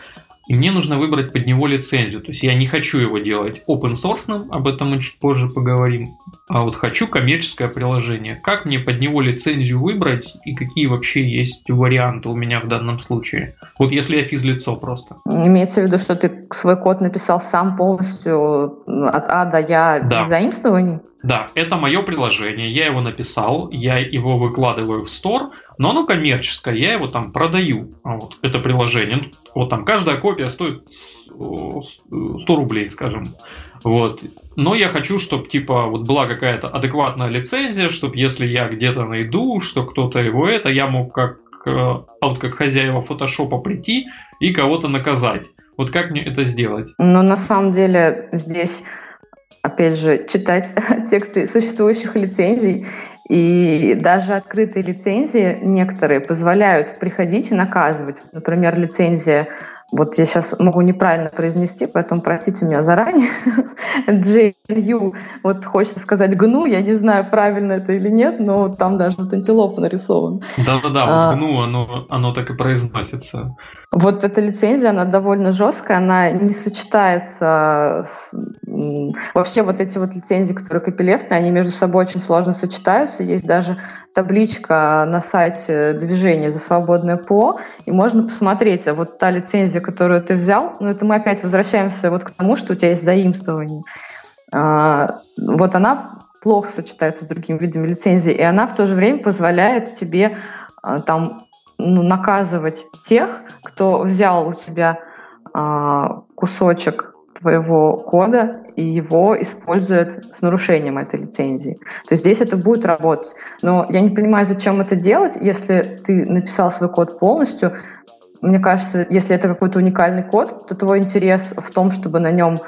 И мне нужно выбрать под него лицензию. То есть я не хочу его делать open source, об этом мы чуть позже поговорим. А вот хочу коммерческое приложение. Как мне под него лицензию выбрать и какие вообще есть варианты у меня в данном случае? Вот если я физлицо просто. Имеется в виду, что ты свой код написал сам полностью от А до Я да. без заимствований? Да, это мое приложение, я его написал, я его выкладываю в Store, но оно коммерческое, я его там продаю. А вот это приложение, вот там каждая копия стоит 100 рублей, скажем. Вот. Но я хочу, чтобы типа вот была какая-то адекватная лицензия, чтобы если я где-то найду, что кто-то его это, я мог как э, вот как хозяева фотошопа прийти и кого-то наказать. Вот как мне это сделать? Но на самом деле здесь опять же, читать тексты существующих лицензий. И даже открытые лицензии некоторые позволяют приходить и наказывать. Например, лицензия вот я сейчас могу неправильно произнести, поэтому простите меня заранее. JLU, вот хочется сказать гну, я не знаю, правильно это или нет, но там даже вот антилопа нарисован. Да-да-да, а, гну, оно, оно так и произносится. Вот эта лицензия, она довольно жесткая, она не сочетается с... Вообще вот эти вот лицензии, которые копилевтные, они между собой очень сложно сочетаются. Есть даже табличка на сайте движения за свободное ПО, и можно посмотреть, а вот та лицензия, которую ты взял, ну это мы опять возвращаемся вот к тому, что у тебя есть заимствование. А, вот она плохо сочетается с другими видами лицензии, и она в то же время позволяет тебе а, там ну, наказывать тех, кто взял у тебя а, кусочек твоего кода и его используют с нарушением этой лицензии. То есть здесь это будет работать. Но я не понимаю, зачем это делать, если ты написал свой код полностью. Мне кажется, если это какой-то уникальный код, то твой интерес в том, чтобы на нем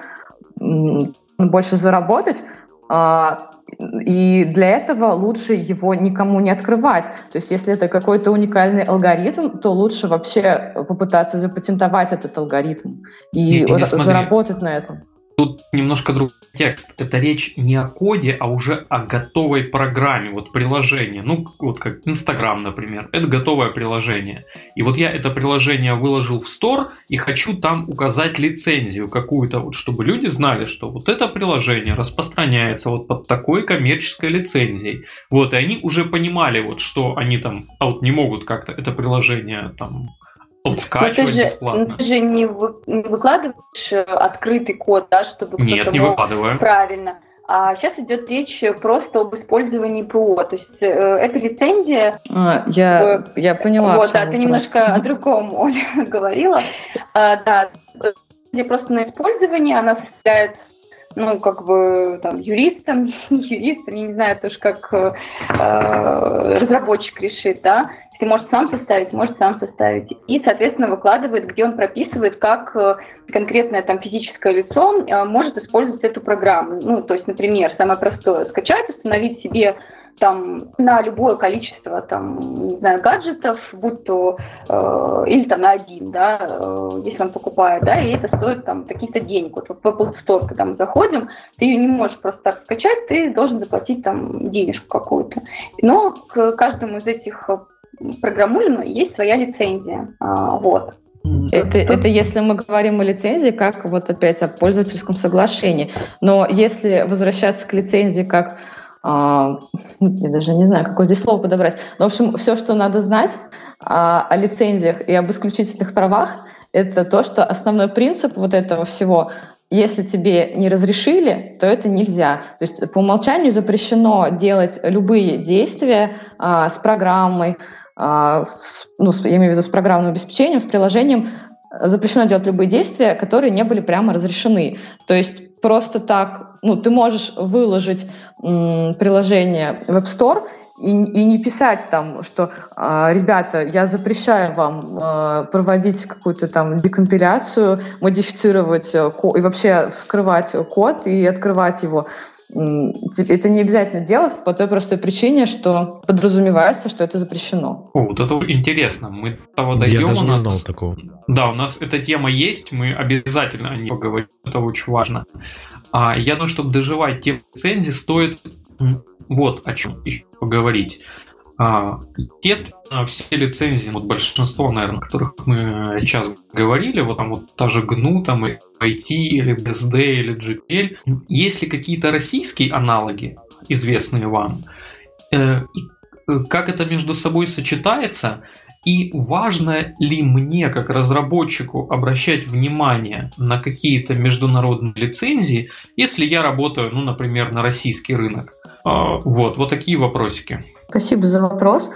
больше заработать, а, и для этого лучше его никому не открывать. То есть если это какой-то уникальный алгоритм, то лучше вообще попытаться запатентовать этот алгоритм и не, не заработать на этом. Тут немножко другой текст. Это речь не о коде, а уже о готовой программе, вот приложение. Ну, вот как Инстаграм, например. Это готовое приложение. И вот я это приложение выложил в стор и хочу там указать лицензию какую-то, вот, чтобы люди знали, что вот это приложение распространяется вот под такой коммерческой лицензией. Вот, и они уже понимали, вот, что они там, а вот не могут как-то это приложение там Вот скачивать ты же, бесплатно. Ты же не, вы, не выкладываешь э, открытый код, да, чтобы Нет, не мог... выкладываю. Правильно. А сейчас идет речь просто об использовании ПО. То есть э, эта лицензия... А, я, э, я поняла. Вот, да, ты немножко о другом, Оля, говорила. А, да, просто на использование она составляет ну, как бы, там, юристом, юристом, я не знаю тоже, как э, разработчик решит, да, если может сам составить, может сам составить. И, соответственно, выкладывает, где он прописывает, как э, конкретное там физическое лицо э, может использовать эту программу. Ну, то есть, например, самое простое, скачать, установить себе там на любое количество там, не знаю, гаджетов, будь то э, или там на один, да, э, если он покупает, да, и это стоит там каких-то денег. Вот в Apple Store, когда мы заходим, ты ее не можешь просто так скачать, ты должен заплатить там денежку какую-то. Но к каждому из этих э, программулину есть своя лицензия. А, вот. Это, это если мы говорим о лицензии, как вот опять о пользовательском соглашении. Но если возвращаться к лицензии как я даже не знаю, какое здесь слово подобрать. Но, в общем, все, что надо знать а, о лицензиях и об исключительных правах, это то, что основной принцип вот этого всего если тебе не разрешили, то это нельзя. То есть по умолчанию запрещено делать любые действия а, с программой, а, с, ну, я имею в виду с программным обеспечением, с приложением, запрещено делать любые действия, которые не были прямо разрешены. То есть просто так, ну, ты можешь выложить м, приложение в App Store и, и не писать там, что э, ребята, я запрещаю вам э, проводить какую-то там декомпиляцию, модифицировать э, и вообще вскрывать код и открывать его это не обязательно делать по той простой причине, что подразумевается, что это запрещено. О, вот это интересно. Мы того дойдем. Я даже не знал такого. Да, у нас эта тема есть, мы обязательно о ней поговорим, это очень важно. А, я думаю, чтобы доживать те лицензии, стоит вот о чем еще поговорить. А, естественно, все лицензии, вот большинство, наверное, о которых мы сейчас говорили, вот там вот та же GNU, там и IT, или BSD, или GPL, есть ли какие-то российские аналоги, известные вам? Э, э, как это между собой сочетается? И важно ли мне, как разработчику, обращать внимание на какие-то международные лицензии, если я работаю, ну, например, на российский рынок? А, вот, вот такие вопросики. Спасибо за вопрос.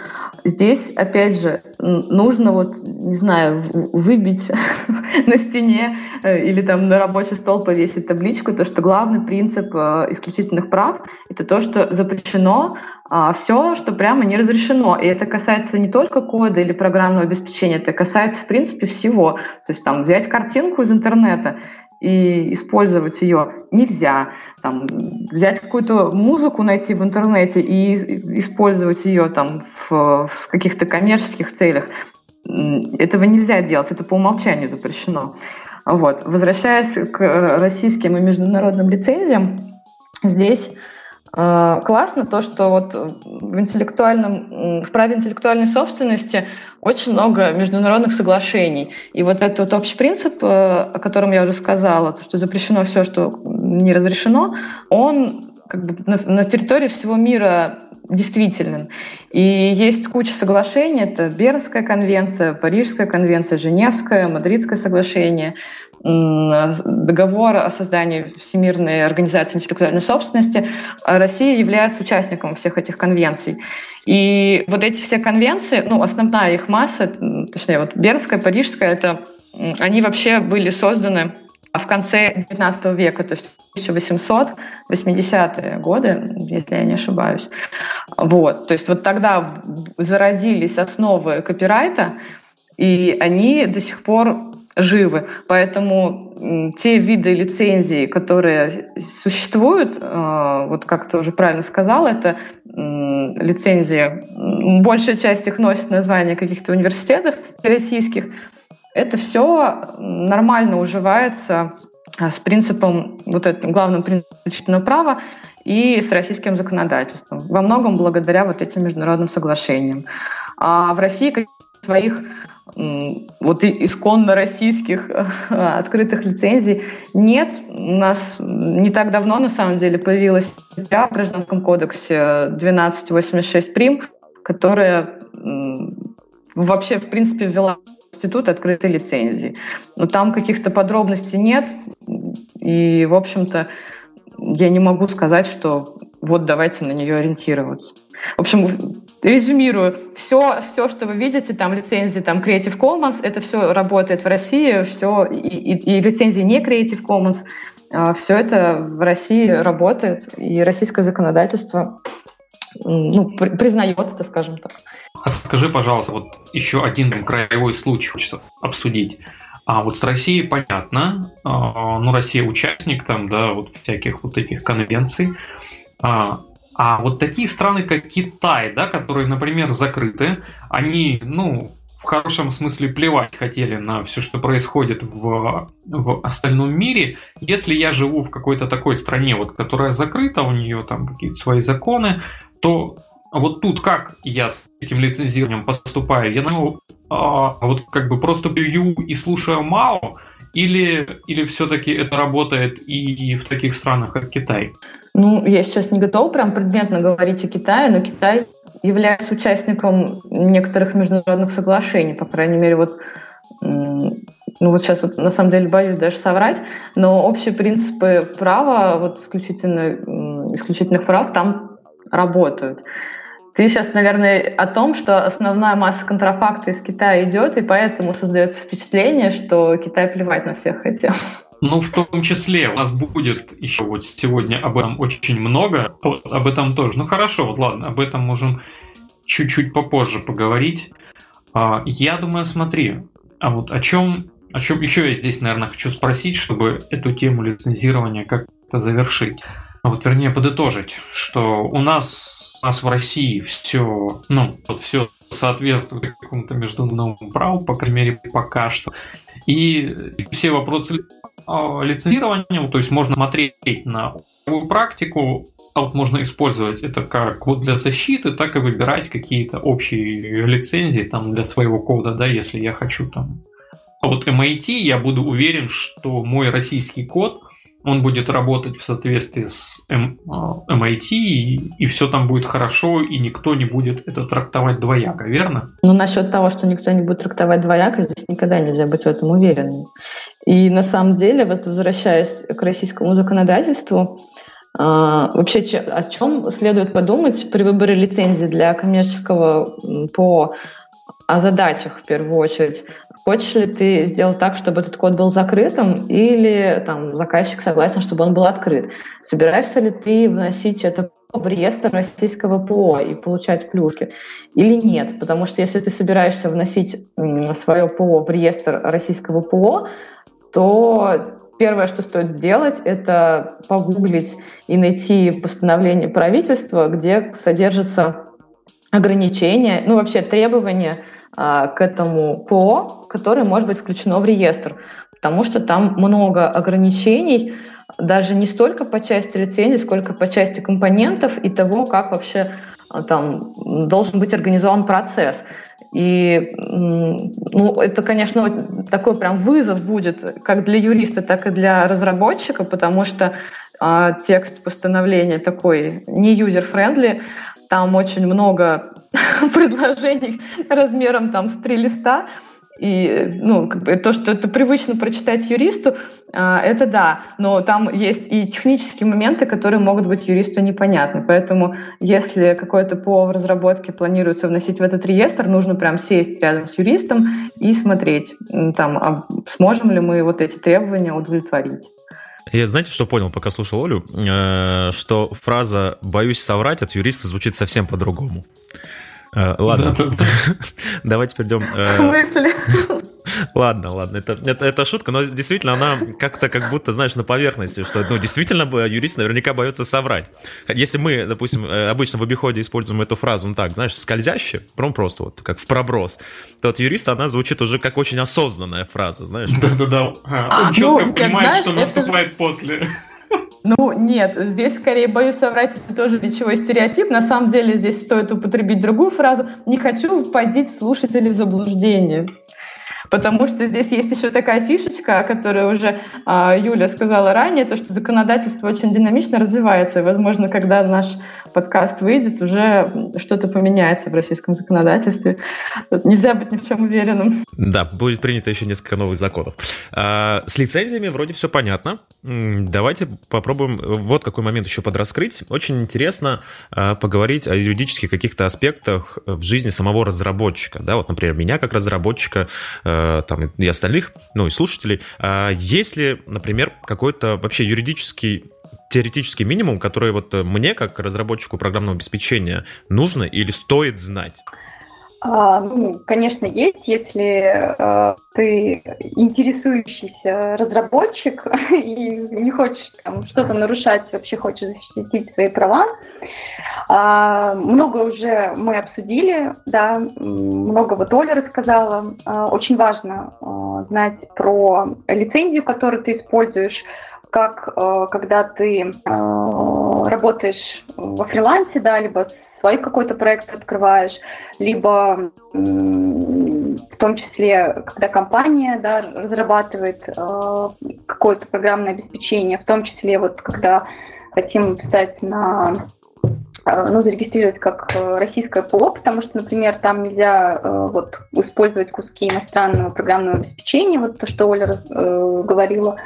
Здесь, опять же, нужно вот, не знаю, выбить на стене э, или там на рабочий стол повесить табличку, то, что главный принцип э, исключительных прав — это то, что запрещено а, все, что прямо не разрешено. И это касается не только кода или программного обеспечения, это касается, в принципе, всего. То есть там взять картинку из интернета и использовать ее нельзя. Там, взять какую-то музыку, найти в интернете и использовать ее там в, в каких-то коммерческих целях. Этого нельзя делать, это по умолчанию запрещено. Вот. Возвращаясь к российским и международным лицензиям, здесь э, классно то, что вот в интеллектуальном, в праве интеллектуальной собственности очень много международных соглашений. И вот этот вот общий принцип, э, о котором я уже сказала, то, что запрещено все, что не разрешено, он как бы на, на территории всего мира действителен. И есть куча соглашений. Это Бернская конвенция, Парижская конвенция, Женевская, Мадридское соглашение, договор о создании Всемирной организации интеллектуальной собственности. Россия является участником всех этих конвенций. И вот эти все конвенции, ну, основная их масса, точнее, вот Бернская, Парижская, это они вообще были созданы в конце XIX века, то есть 1880-е годы, если я не ошибаюсь. Вот, то есть вот тогда зародились основы копирайта, и они до сих пор живы. Поэтому те виды лицензий, которые существуют, э, вот как ты уже правильно сказал, это лицензии, большая часть их носит название каких-то университетов российских, это все нормально уживается а, с принципом, вот этим главным принципом права и с российским законодательством. Во многом благодаря вот этим международным соглашениям. А в России своих вот исконно российских открытых лицензий нет. У нас не так давно, на самом деле, появилась статья в Гражданском кодексе 1286 прим, которая вообще, в принципе, ввела институт открытой лицензии. Но там каких-то подробностей нет, и, в общем-то, я не могу сказать, что вот давайте на нее ориентироваться. В общем, резюмирую, все, все, что вы видите, там лицензии, там Creative Commons, это все работает в России, все, и, и, и лицензии не Creative Commons, а, все это в России работает, и российское законодательство ну, при, признает это, скажем так. А скажи, пожалуйста, вот еще один краевой случай хочется обсудить. А вот с Россией понятно, а, ну, Россия участник там, да, вот всяких вот этих конвенций. А, а вот такие страны, как Китай, да, которые, например, закрыты, они, ну, в хорошем смысле плевать хотели на все, что происходит в, в остальном мире. Если я живу в какой-то такой стране, вот, которая закрыта, у нее там какие-то свои законы, то вот тут как я с этим лицензированием поступаю? Я ну, а, вот как бы просто бью и слушаю Мао, или, или все-таки это работает и в таких странах, как Китай? Ну, я сейчас не готова прям предметно говорить о Китае, но Китай является участником некоторых международных соглашений, по крайней мере, вот ну вот сейчас вот на самом деле боюсь даже соврать, но общие принципы права, вот исключительно, исключительных прав там работают. Ты сейчас, наверное, о том, что основная масса контрафакта из Китая идет, и поэтому создается впечатление, что Китай плевать на всех хотел. Ну, в том числе у нас будет еще вот сегодня об этом очень много, вот об этом тоже. Ну, хорошо, вот ладно, об этом можем чуть-чуть попозже поговорить. А, я думаю, смотри, а вот о чем, о чем еще я здесь, наверное, хочу спросить, чтобы эту тему лицензирования как-то завершить. А вот, вернее, подытожить, что у нас у нас в России все, ну, вот все соответствует какому-то международному праву, по крайней мере, пока что. И все вопросы а, лицензирования, то есть можно смотреть на практику, а вот можно использовать это как вот для защиты, так и выбирать какие-то общие лицензии там для своего кода, да, если я хочу там. А вот MIT, я буду уверен, что мой российский код – он будет работать в соответствии с MIT, и, и все там будет хорошо, и никто не будет это трактовать двояко, верно? Ну, насчет того, что никто не будет трактовать двояко, здесь никогда нельзя быть в этом уверенным. И на самом деле, вот возвращаясь к российскому законодательству, а, вообще о чем следует подумать при выборе лицензии для коммерческого по о задачах в первую очередь. Хочешь ли ты сделать так, чтобы этот код был закрытым, или там, заказчик согласен, чтобы он был открыт? Собираешься ли ты вносить это в реестр российского ПО и получать плюшки или нет? Потому что если ты собираешься вносить свое ПО в реестр российского ПО, то первое, что стоит сделать, это погуглить и найти постановление правительства, где содержатся ограничения, ну вообще требования к этому ПО, которое может быть включено в реестр, потому что там много ограничений, даже не столько по части лицензий, сколько по части компонентов и того, как вообще а, там должен быть организован процесс. И ну, это, конечно, такой прям вызов будет как для юриста, так и для разработчика, потому что а, текст постановления такой не user-friendly, там очень много предложений размером там с три листа. И ну, как бы то, что это привычно прочитать юристу, а, это да, но там есть и технические моменты, которые могут быть юристу непонятны. Поэтому если какое-то ПО в разработке планируется вносить в этот реестр, нужно прям сесть рядом с юристом и смотреть, там, а сможем ли мы вот эти требования удовлетворить. Я знаете, что понял, пока слушал Олю? Э, что фраза «боюсь соврать» от юриста звучит совсем по-другому. Э, ладно, давайте перейдем. Э, В смысле? Ладно, ладно, это, это, это шутка, но действительно она как-то как будто, знаешь, на поверхности, что ну, действительно юрист наверняка боится соврать. Если мы, допустим, э, обычно в обиходе используем эту фразу, ну так, знаешь, скользяще, прям просто вот как в проброс, то от юриста она звучит уже как очень осознанная фраза, знаешь. Да-да-да, а, он четко ну, понимает, что наступает после. Ну, нет, здесь скорее боюсь соврать, это тоже речевой стереотип. На самом деле здесь стоит употребить другую фразу. Не хочу вводить слушателей в заблуждение. Потому что здесь есть еще такая фишечка, о которой уже а, Юля сказала ранее, то, что законодательство очень динамично развивается, и, возможно, когда наш подкаст выйдет, уже что-то поменяется в российском законодательстве. Нельзя быть ни в чем уверенным. Да, будет принято еще несколько новых законов. А, с лицензиями вроде все понятно. Давайте попробуем вот какой момент еще подраскрыть. Очень интересно а, поговорить о юридических каких-то аспектах в жизни самого разработчика. Да, вот, например, меня как разработчика а, там, и остальных, ну и слушателей. А, есть ли, например, какой-то вообще юридический теоретический минимум, который вот мне, как разработчику программного обеспечения, нужно или стоит знать? А, ну, конечно, есть, если э, ты интересующийся разработчик и не хочешь там, что-то нарушать, вообще хочешь защитить свои права. А, много уже мы обсудили, да, много вот Оля рассказала. А, очень важно а, знать про лицензию, которую ты используешь, как э, когда ты э, работаешь во фрилансе, да, либо свой какой-то проект открываешь, либо в том числе, когда компания да, разрабатывает э, какое-то программное обеспечение, в том числе вот когда хотим писать на ну, зарегистрировать как российское ПО, потому что, например, там нельзя вот, использовать куски иностранного программного обеспечения, вот то, что Оля э, говорила,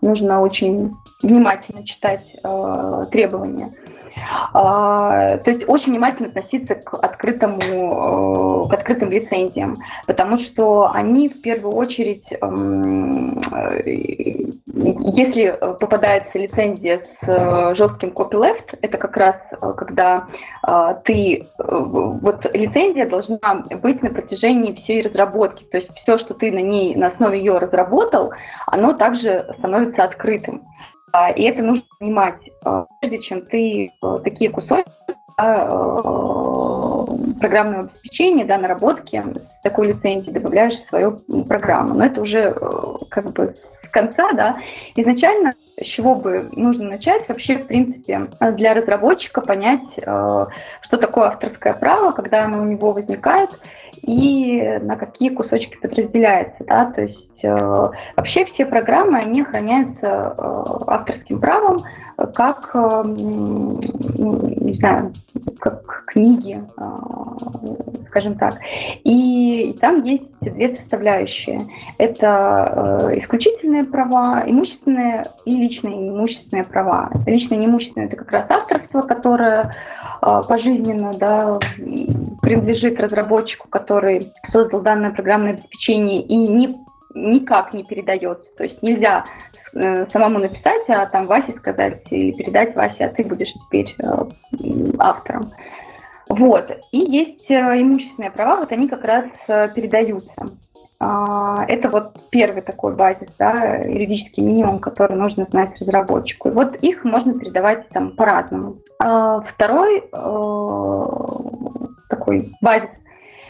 нужно очень внимательно читать э, требования. А, то есть очень внимательно относиться к открытому, э, к открытым лицензиям, потому что они в первую очередь, эм, э, если попадается лицензия с э, жестким copyleft, это как раз когда ты, вот лицензия должна быть на протяжении всей разработки, то есть все, что ты на ней, на основе ее разработал, оно также становится открытым. А, и это нужно понимать, а, прежде чем ты а, такие кусочки программного обеспечения, да, наработки с такой лицензией добавляешь в свою программу. Но это уже как бы с конца, да. Изначально с чего бы нужно начать? Вообще, в принципе, для разработчика понять, что такое авторское право, когда оно у него возникает, и на какие кусочки подразделяется, да, то есть вообще все программы, они охраняются э, авторским правом, как, э, не знаю, как книги, скажем так. И, там есть две составляющие. Это исключительные права, имущественные и личные неимущественные права. Личные неимущественные – это как раз авторство, которое пожизненно да, принадлежит разработчику, который создал данное программное обеспечение и не никак не передается. То есть нельзя э, самому написать, а там Васе сказать или передать Васе, а ты будешь теперь э, автором. Вот. И есть э, имущественные права, вот они как раз передаются. А, это вот первый такой базис, да, юридический минимум, который нужно знать разработчику. И вот их можно передавать там по-разному. А, второй такой базис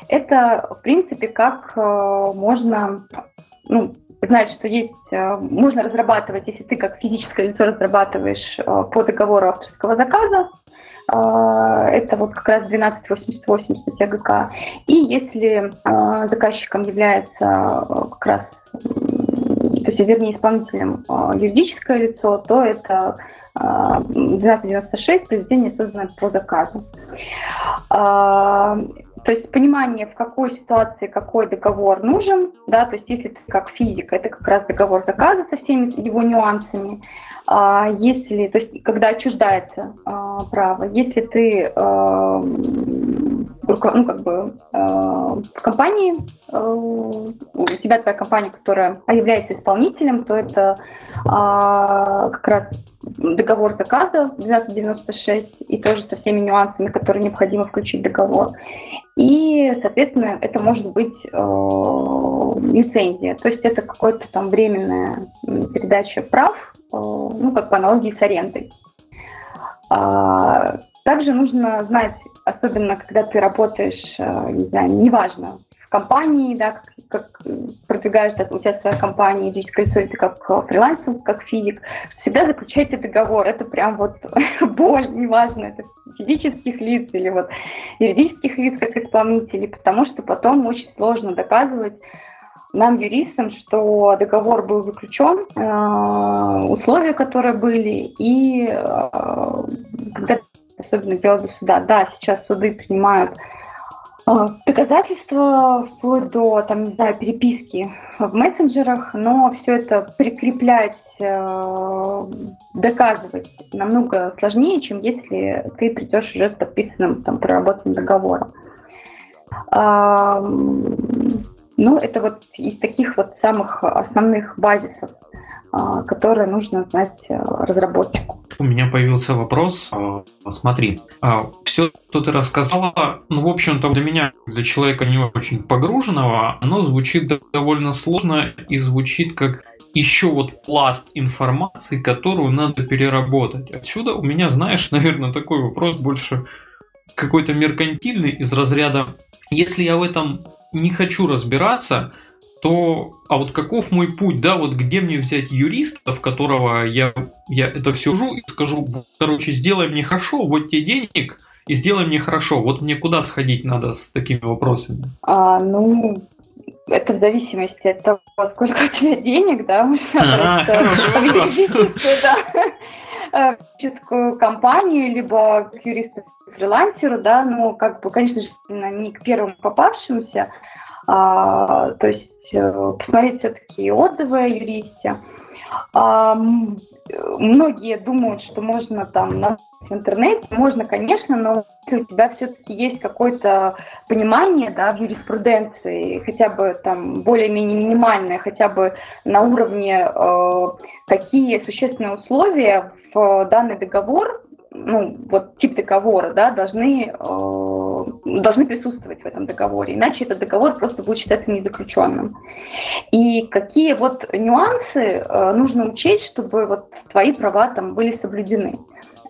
это, в принципе, как можно ну, знать, что есть, э, можно разрабатывать, если ты как физическое лицо разрабатываешь э, по договору авторского заказа, э, это вот как раз 1288 статья ГК. И если заказчиком является как раз то есть, вернее, исполнителем юридическое лицо, то это 1296 произведение, созданное по заказу. То есть понимание, в какой ситуации какой договор нужен, да, то есть если ты как физик, это как раз договор заказа со всеми его нюансами. А если, то есть когда отчуждается а, право, если ты а, ну, как бы, а, в компании, а, у тебя твоя компания, которая является исполнителем, то это а, как раз договор заказа 1296 и тоже со всеми нюансами, которые необходимо включить в договор. И, соответственно, это может быть э, лицензия, то есть это какая-то там временная передача прав, э, ну, как по аналогии с арендой. А, также нужно знать, особенно когда ты работаешь, э, не знаю, неважно, компании, да, как, как продвигаешь, да, у тебя своя компания, юридическое лицо, ты как фрилансер, как физик, всегда заключайте договор. Это прям вот боль, неважно, это физических лиц или вот юридических лиц как исполнителей, потому что потом очень сложно доказывать, нам, юристам, что договор был заключен, э, условия, которые были, и э, когда особенно дело до суда, да, сейчас суды принимают Э, доказательства вплоть до, там, не знаю, переписки в мессенджерах, но все это прикреплять, э, доказывать намного сложнее, чем если ты придешь уже с подписанным, там, проработанным договором. Ну, это вот из таких вот самых основных базисов. А, которые нужно знать э, разработчику. У меня появился вопрос. А, смотри, а, все, что ты рассказала, ну, в общем-то, для меня, для человека не очень погруженного, оно звучит довольно сложно и звучит как еще вот пласт информации, которую надо переработать. Отсюда у меня, знаешь, наверное, такой вопрос больше какой-то меркантильный из разряда, если я в этом не хочу разбираться, то а вот каков мой путь, да, вот где мне взять юриста, в которого я, я это все жу и скажу, короче, сделай мне хорошо, вот тебе денег, и сделай мне хорошо. Вот мне куда сходить надо с такими вопросами? А, ну, это в зависимости от того, сколько у тебя денег, да? А, хороший вопрос. Э, компанию, либо к юристу фрилансеру, да, ну, как бы, конечно же, не к первому попавшемуся, а, то есть посмотреть все-таки отзывы о юристе. А, многие думают, что можно там в интернете, можно, конечно, но если у тебя все-таки есть какое-то понимание да, в юриспруденции, хотя бы там более-менее минимальное, хотя бы на уровне, э, какие существенные условия в данный договор ну, вот тип договора, да, должны, э, должны присутствовать в этом договоре, иначе этот договор просто будет считаться незаключенным. И какие вот нюансы э, нужно учесть, чтобы вот твои права там были соблюдены.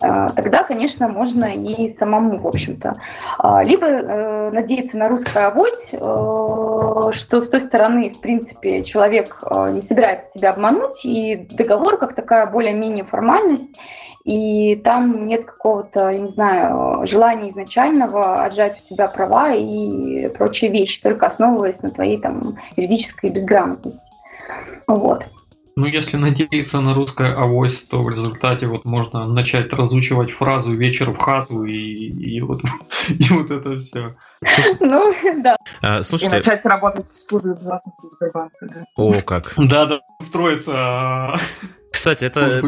Э, тогда, конечно, можно и самому, в общем-то. Э, либо э, надеяться на русское авось, э, что с той стороны, в принципе, человек э, не собирается себя обмануть, и договор как такая более-менее формальность, и там нет какого-то, я не знаю, желания изначального отжать у тебя права и прочие вещи, только основываясь на твоей там юридической безграмотности. Вот. Ну, если надеяться на русское авось, то в результате вот можно начать разучивать фразу «вечер в хату» и, и, вот, и вот это все. Ну, да. А, слушайте... И начать работать в службе безопасности Сбербанка. Да. О, как. Да-да, устроиться кстати, это...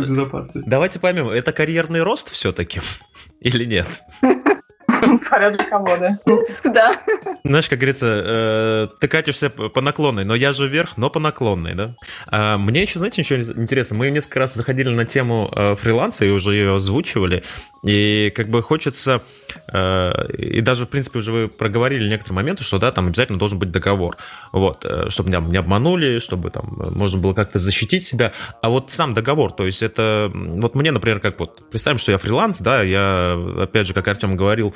Давайте поймем, это карьерный рост все-таки или нет? Смотря для кого, да. Да. Знаешь, как говорится, э, ты катишься по наклонной, но я же вверх, но по наклонной, да? А, мне еще, знаете, ничего интересно. Мы несколько раз заходили на тему э, фриланса и уже ее озвучивали. И как бы хочется, э, и даже, в принципе, уже вы проговорили некоторые моменты, что, да, там обязательно должен быть договор. Вот, чтобы меня не обманули, чтобы там можно было как-то защитить себя. А вот сам договор, то есть это, вот мне, например, как вот, представим, что я фриланс, да, я, опять же, как Артем говорил,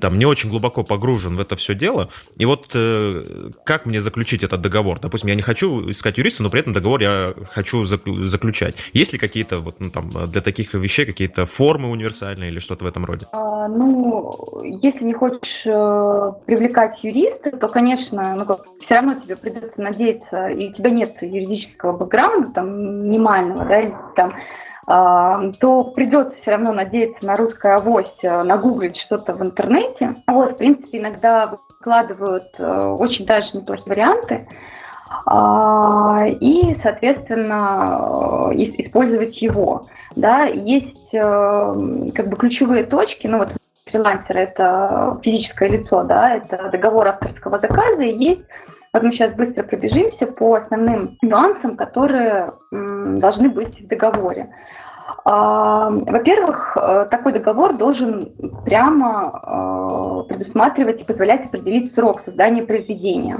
там не очень глубоко погружен в это все дело. И вот э, как мне заключить этот договор? Допустим, я не хочу искать юриста, но при этом договор я хочу заключать. Есть ли какие-то вот ну, там для таких вещей какие-то формы универсальные или что-то в этом роде? А, ну, если не хочешь э, привлекать юриста, то, конечно, ну, все равно тебе придется надеяться, и у тебя нет юридического бэкграунда там минимального, да, там то придется все равно надеяться на русское авось, э, нагуглить что-то в интернете. Вот, в принципе, иногда выкладывают э, очень даже неплохие варианты. А, и, соответственно, э, использовать его. Да, есть как бы ключевые точки, ну вот фрилансер это физическое лицо, да, это договор авторского заказа, и есть вот мы сейчас быстро пробежимся по основным нюансам, которые должны быть в договоре. А, во-первых, э, такой договор должен прямо э, предусматривать и позволять определить срок создания произведения.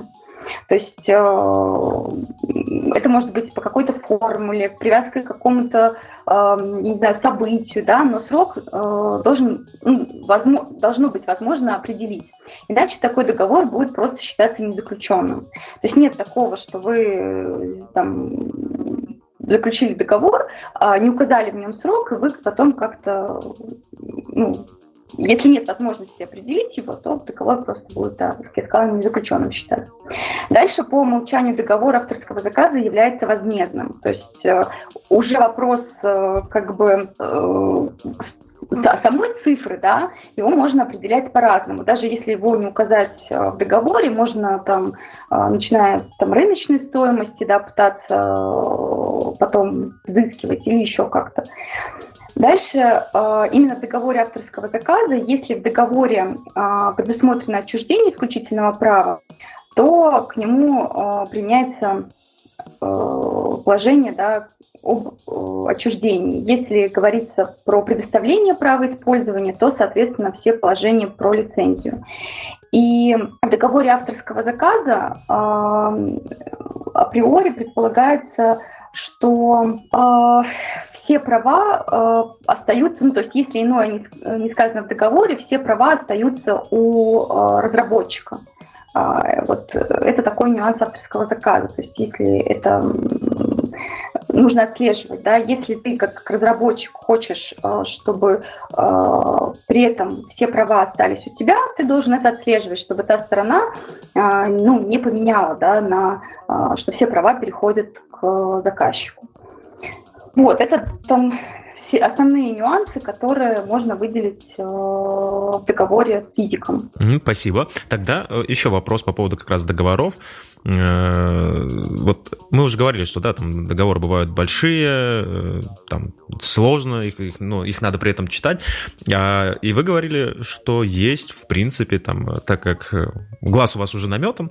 То есть э, это может быть по какой-то формуле, привязкой к какому-то, не знаю, событию, да, но срок должен, ну, возможно, должно быть возможно определить. Иначе такой договор будет просто считаться незаключенным. То есть нет такого, что вы там заключили договор, а, не указали в нем срок, и вы потом как-то ну, если нет возможности определить его, то договор просто будет, да, как я сказала, незаключенным считаться. Дальше по умолчанию договор авторского заказа является возмездным. То есть э, уже вопрос э, как бы э, самой цифры, да, его можно определять по-разному. Даже если его не указать э, в договоре, можно там, э, начиная там, рыночной стоимости, да, пытаться э, потом взыскивать или еще как-то. Дальше именно в договоре авторского заказа, если в договоре предусмотрено отчуждение исключительного права, то к нему применяется положение да, об э, отчуждении. Если говорится про предоставление права использования, то, соответственно, все положения про лицензию. И в договоре авторского заказа э, априори предполагается, что э, все права э, остаются, ну, то есть если иное не, не сказано в договоре, все права остаются у э, разработчика. А, вот это такой нюанс авторского заказа. То есть если это нужно отслеживать, да, если ты как разработчик хочешь, а, чтобы а, при этом все права остались у тебя, ты должен это отслеживать, чтобы та сторона ну, не поменяла, да, на, что все права переходят к заказчику. Вот, это там основные нюансы, которые можно выделить э, в договоре с физиком. Спасибо. Тогда э, еще вопрос по поводу как раз договоров. Э, вот мы уже говорили, что да, там договоры бывают большие, там сложно, их, их, ну, их надо при этом читать. А, и вы говорили, что есть, в принципе, там, так как глаз у вас уже наметан,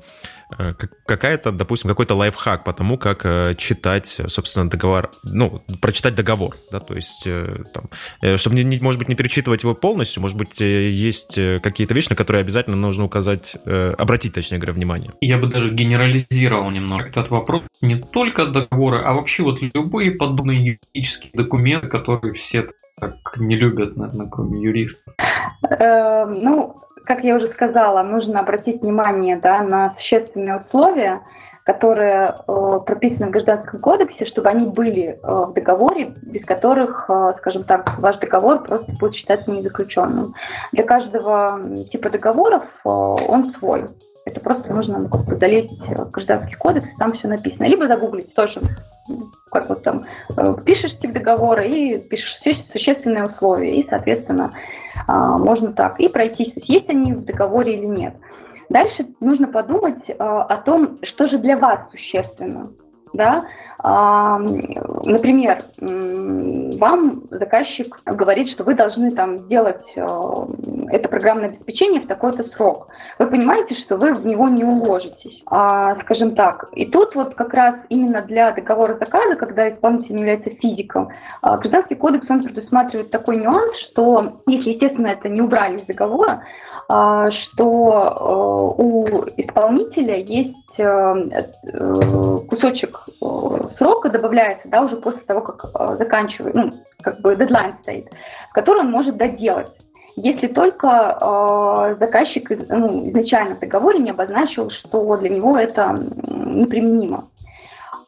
какая-то, допустим, какой-то лайфхак по тому, как читать, собственно, договор, ну, прочитать договор, да, то есть Э, там, э, чтобы, не, может быть, не перечитывать его полностью, может быть, э, есть какие-то вещи, на которые обязательно нужно указать, обратить, точнее говоря, внимание. Я бы даже генерализировал немного этот вопрос. Не только договоры, а вообще вот любые подобные юридические документы, которые все так не любят, наверное, кроме юристов. Ну, как я уже сказала, нужно обратить внимание да, на существенные условия, которые э, прописаны в Гражданском кодексе, чтобы они были э, в договоре, без которых, э, скажем так, ваш договор просто будет считаться незаключенным. Для каждого типа договоров э, он свой. Это просто нужно ну, залезть в Гражданский кодекс, там все написано. Либо загуглить тоже, как вот там э, пишешь тип договора и пишешь существенные условия, и, соответственно, э, можно так и пройтись, есть они в договоре или нет. Дальше нужно подумать э, о том, что же для вас существенно. Да? А, например, вам заказчик говорит, что вы должны там сделать э, это программное обеспечение в такой-то срок. Вы понимаете, что вы в него не уложитесь, а, скажем так. И тут вот как раз именно для договора заказа, когда исполнитель является физиком, а, Гражданский кодекс он предусматривает такой нюанс, что если, естественно, это не убрали из договора, что э, у исполнителя есть кусочек срока добавляется, да, уже после того, как заканчивает, ну, как бы дедлайн стоит, который он может доделать. Если только э, заказчик ну, изначально в договоре не обозначил, что для него это неприменимо.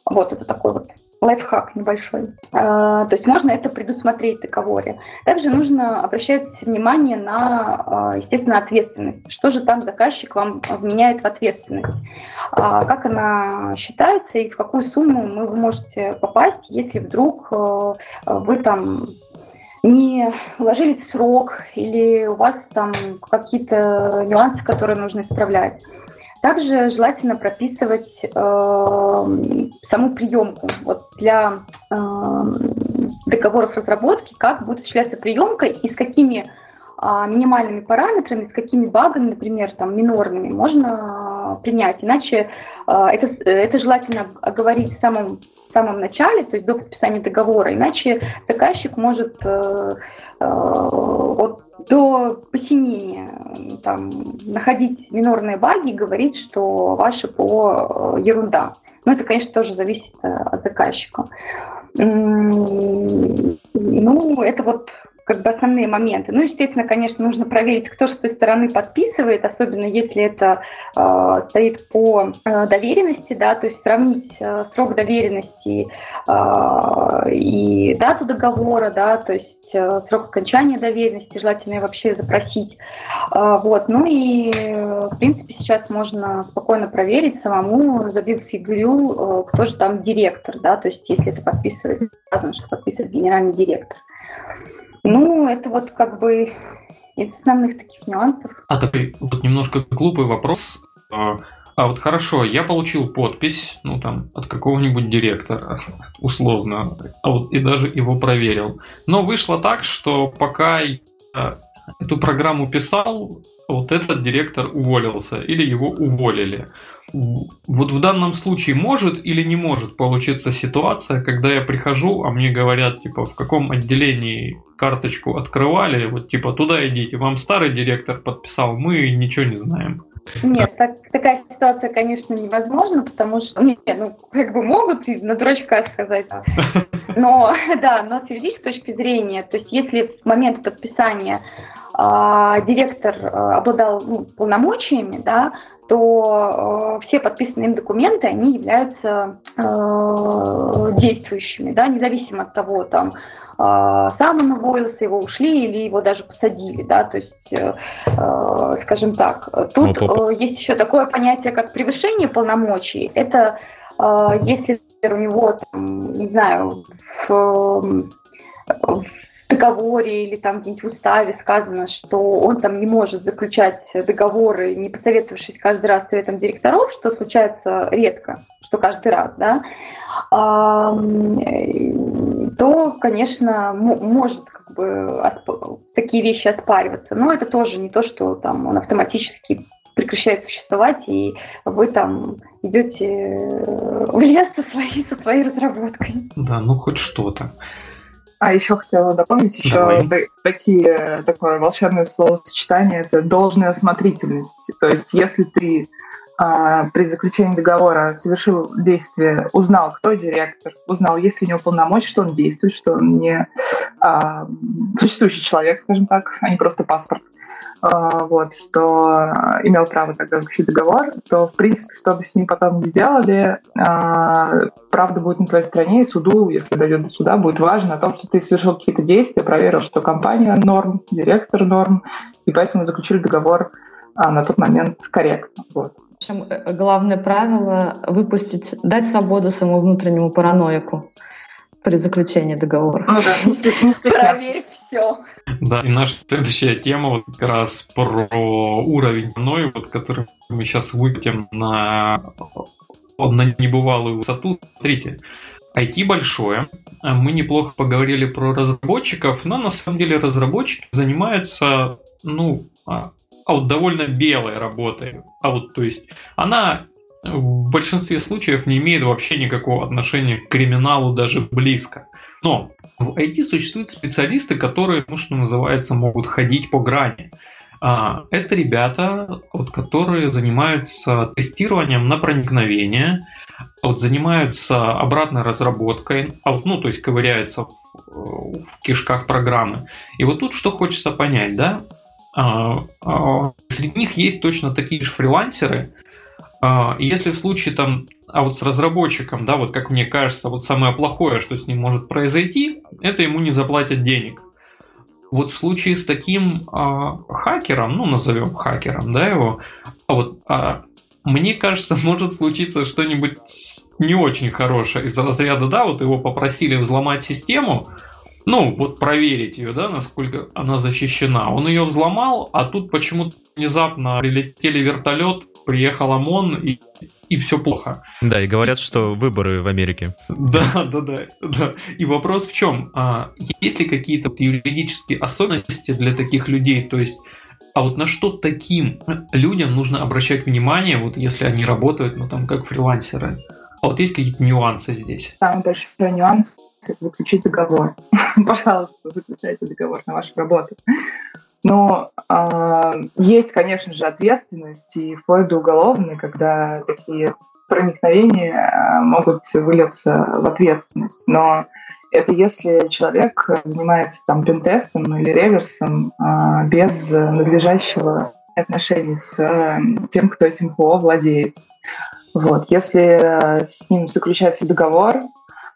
Вот это такой вот лайфхак небольшой. А, то есть можно это предусмотреть в договоре. Также нужно обращать внимание на, а, естественно, ответственность. Что же там заказчик вам вменяет в ответственность? А, как она считается и в какую сумму вы можете попасть, если вдруг вы там не уложились в срок или у вас там какие-то нюансы, которые нужно исправлять. Также желательно прописывать э, саму приемку. Вот для э, договоров разработки, как будет осуществляться приемка и с какими э, минимальными параметрами, с какими багами, например, там, минорными, можно принять. Иначе э, это, это желательно оговорить в самом, самом начале, то есть до подписания договора, иначе заказчик может э, э, вот до посинения там, находить минорные баги и говорить, что ваши по э, ерунда. Но это, конечно, тоже зависит э, от заказчика. Ну, это вот как бы основные моменты. Ну, естественно, конечно, нужно проверить, кто с той стороны подписывает, особенно если это э, стоит по э, доверенности, да, то есть сравнить э, срок доверенности э, и дату договора, да, то есть э, срок окончания доверенности, желательно вообще запросить. Э, вот, ну и, в принципе, сейчас можно спокойно проверить самому, забив фигурю, э, кто же там директор, да, то есть если это подписывает, сказано, что подписывает генеральный директор. Ну, это вот как бы из основных таких нюансов. А такой вот немножко глупый вопрос. А, а вот хорошо, я получил подпись, ну там, от какого-нибудь директора, условно, а вот и даже его проверил. Но вышло так, что пока я эту программу писал, вот этот директор уволился или его уволили. Вот в данном случае может или не может получиться ситуация, когда я прихожу, а мне говорят, типа, в каком отделении карточку открывали, вот типа туда идите, вам старый директор подписал, мы ничего не знаем. Нет, так, такая ситуация, конечно, невозможна, потому что, не, ну, как бы могут и на дурачка сказать, но, да, но с юридической точки зрения, то есть если в момент подписания э, директор э, обладал ну, полномочиями, да, то э, все подписанные им документы, они являются э, действующими, да, независимо от того, там, сам он уволился, его ушли или его даже посадили, да, то есть, э, э, скажем так, тут э, есть еще такое понятие, как превышение полномочий. Это если у него, там, не знаю, в, в договоре или там где-нибудь в уставе сказано, что он там не может заключать договоры, не посоветовавшись каждый раз с советом директоров, что случается редко, что каждый раз, да, то, конечно, может как бы такие вещи оспариваться. Но это тоже не то, что там он автоматически прекращает существовать, и вы там идете в лес со своей, со своей разработкой. Да, ну хоть что-то. А еще хотела дополнить еще такие, такое волшебное словосочетание, это должная осмотрительность. То есть если ты при заключении договора совершил действие, узнал, кто директор, узнал, есть ли у него полномочия, что он действует, что он не а, существующий человек, скажем так, а не просто паспорт, а, вот, что имел право тогда заключить договор, то, в принципе, что бы с ним потом не сделали, а, правда будет на твоей стороне, и суду, если дойдет до суда, будет важно о том, что ты совершил какие-то действия, проверил, что компания норм, директор норм, и поэтому заключили договор а, на тот момент корректно. Вот. В общем, э, главное правило — выпустить, дать свободу своему внутреннему параноику при заключении договора. Ну да, Проверь все. Да, и наша следующая тема вот как раз про уровень мной, вот, который мы сейчас выкатим на, на небывалую высоту. Смотрите, IT большое, мы неплохо поговорили про разработчиков, но на самом деле разработчики занимаются, ну, а, вот довольно белой работой. А вот, то есть, она в большинстве случаев не имеет вообще никакого отношения к криминалу даже близко. Но в IT существуют специалисты, которые, ну, что называется, могут ходить по грани. А, это ребята, вот, которые занимаются тестированием на проникновение, вот, занимаются обратной разработкой, а вот, ну, то есть ковыряются в, в кишках программы. И вот тут что хочется понять, да? А, а, среди них есть точно такие же фрилансеры. А, если в случае там, а вот с разработчиком, да, вот как мне кажется, вот самое плохое, что с ним может произойти, это ему не заплатят денег. Вот в случае с таким а, хакером, ну назовем хакером, да, его, а вот а, мне кажется, может случиться что-нибудь не очень хорошее из разряда, да, вот его попросили взломать систему, ну, вот проверить ее, да, насколько она защищена. Он ее взломал, а тут почему-то внезапно прилетели вертолет, приехал ОМОН и, и все плохо. Да, и говорят, что выборы в Америке. Да, да, да, да. И вопрос в чем? А, есть ли какие-то юридические особенности для таких людей? То есть а вот на что таким людям нужно обращать внимание, вот если они работают, ну там как фрилансеры? А вот есть какие-то нюансы здесь? Самый большой нюанс заключить договор. Пожалуйста, заключайте договор на вашу работу. Но э, есть, конечно же, ответственность и вплоть до уголовной, когда такие проникновения могут вылиться в ответственность. Но Это если человек занимается там пентестом или реверсом а, без надлежащего отношения с тем, кто этим ПО владеет. Вот. Если с ним заключается договор,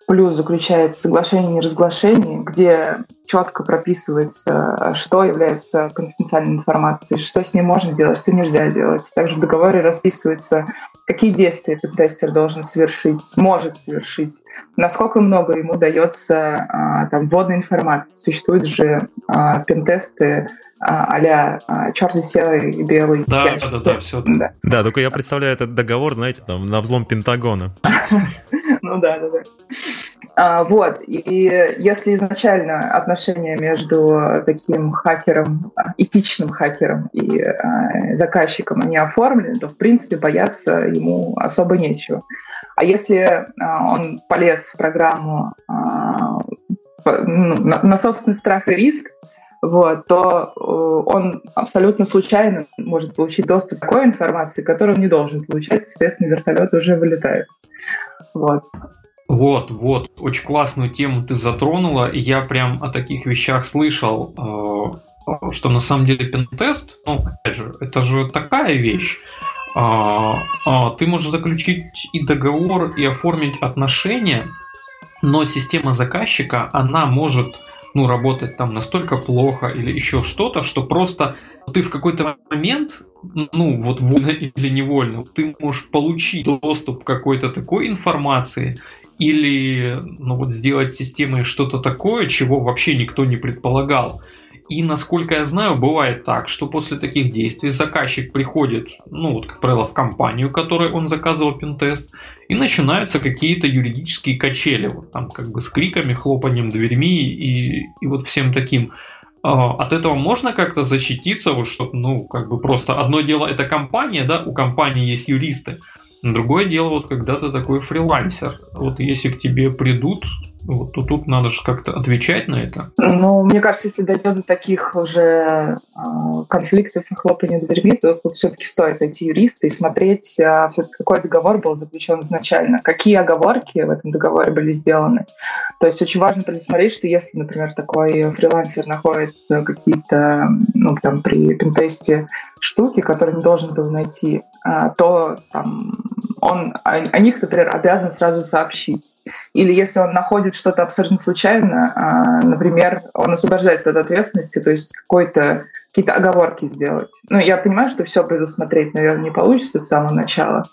плюс заключается соглашение о неразглашении, где четко прописывается, что является конфиденциальной информацией, что с ней можно делать, что нельзя делать. Также в договоре расписывается, какие действия пентестер должен совершить, может совершить, насколько много ему дается а, там, вводной информации. Существуют же а, пентесты а-ля а, черный, серый и белый. Да, да, да, да, все. Да. да, только я представляю этот договор, знаете, там, на взлом Пентагона. Ну да, да, да. А, вот, и если изначально отношения между таким хакером, этичным хакером и а, заказчиком они оформлены, то, в принципе, бояться ему особо нечего. А если а, он полез в программу а, ну, на, на собственный страх и риск, вот, то э, он абсолютно случайно может получить доступ к такой информации, которую он не должен получать, соответственно, вертолет уже вылетает. Вот. Вот, вот, очень классную тему ты затронула, я прям о таких вещах слышал, э, что на самом деле пентест, ну, опять же, это же такая вещь, а, а, ты можешь заключить и договор, и оформить отношения, но система заказчика, она может ну, работать там настолько плохо или еще что-то, что просто ты в какой-то момент, ну, вот вольно или невольно, ты можешь получить доступ к какой-то такой информации или, ну, вот сделать системой что-то такое, чего вообще никто не предполагал. И, насколько я знаю, бывает так, что после таких действий заказчик приходит, ну, вот, как правило, в компанию, которой он заказывал пентест, и начинаются какие-то юридические качели, вот там как бы с криками, хлопанием дверьми и, и вот всем таким. А, от этого можно как-то защититься, вот что, ну, как бы просто одно дело это компания, да, у компании есть юристы, другое дело вот когда ты такой фрилансер, вот если к тебе придут вот то тут надо же как-то отвечать на это. Ну, мне кажется, если дойдет до таких уже э, конфликтов и хлопания дверьми, то тут все-таки стоит найти юриста и смотреть, э, все-таки какой договор был заключен изначально, какие оговорки в этом договоре были сделаны. То есть очень важно предусмотреть, что если, например, такой фрилансер находит какие-то, ну, там, при пентесте штуки, которые не должен был найти, э, то там, он о, о них, например, обязан сразу сообщить. Или если он находит что-то абсолютно случайно, а, например, он освобождается от ответственности, то есть какой-то какие-то оговорки сделать. Ну, я понимаю, что все предусмотреть, наверное, не получится с самого начала.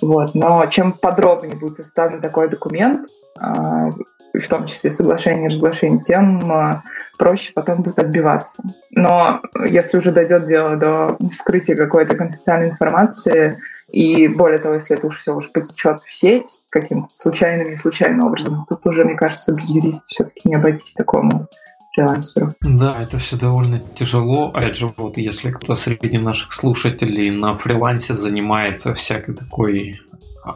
Вот. Но чем подробнее будет составлен такой документ, а, в том числе соглашение и разглашение, тем а, проще потом будет отбиваться. Но если уже дойдет дело до вскрытия какой-то конфиденциальной информации, и более того, если это уж все уж потечет в сеть каким-то случайным и случайным образом, тут уже, мне кажется, без юриста все-таки не обойтись такому фрилансеру. Да, это все довольно тяжело. Опять же, вот если кто среди наших слушателей на фрилансе занимается всякой такой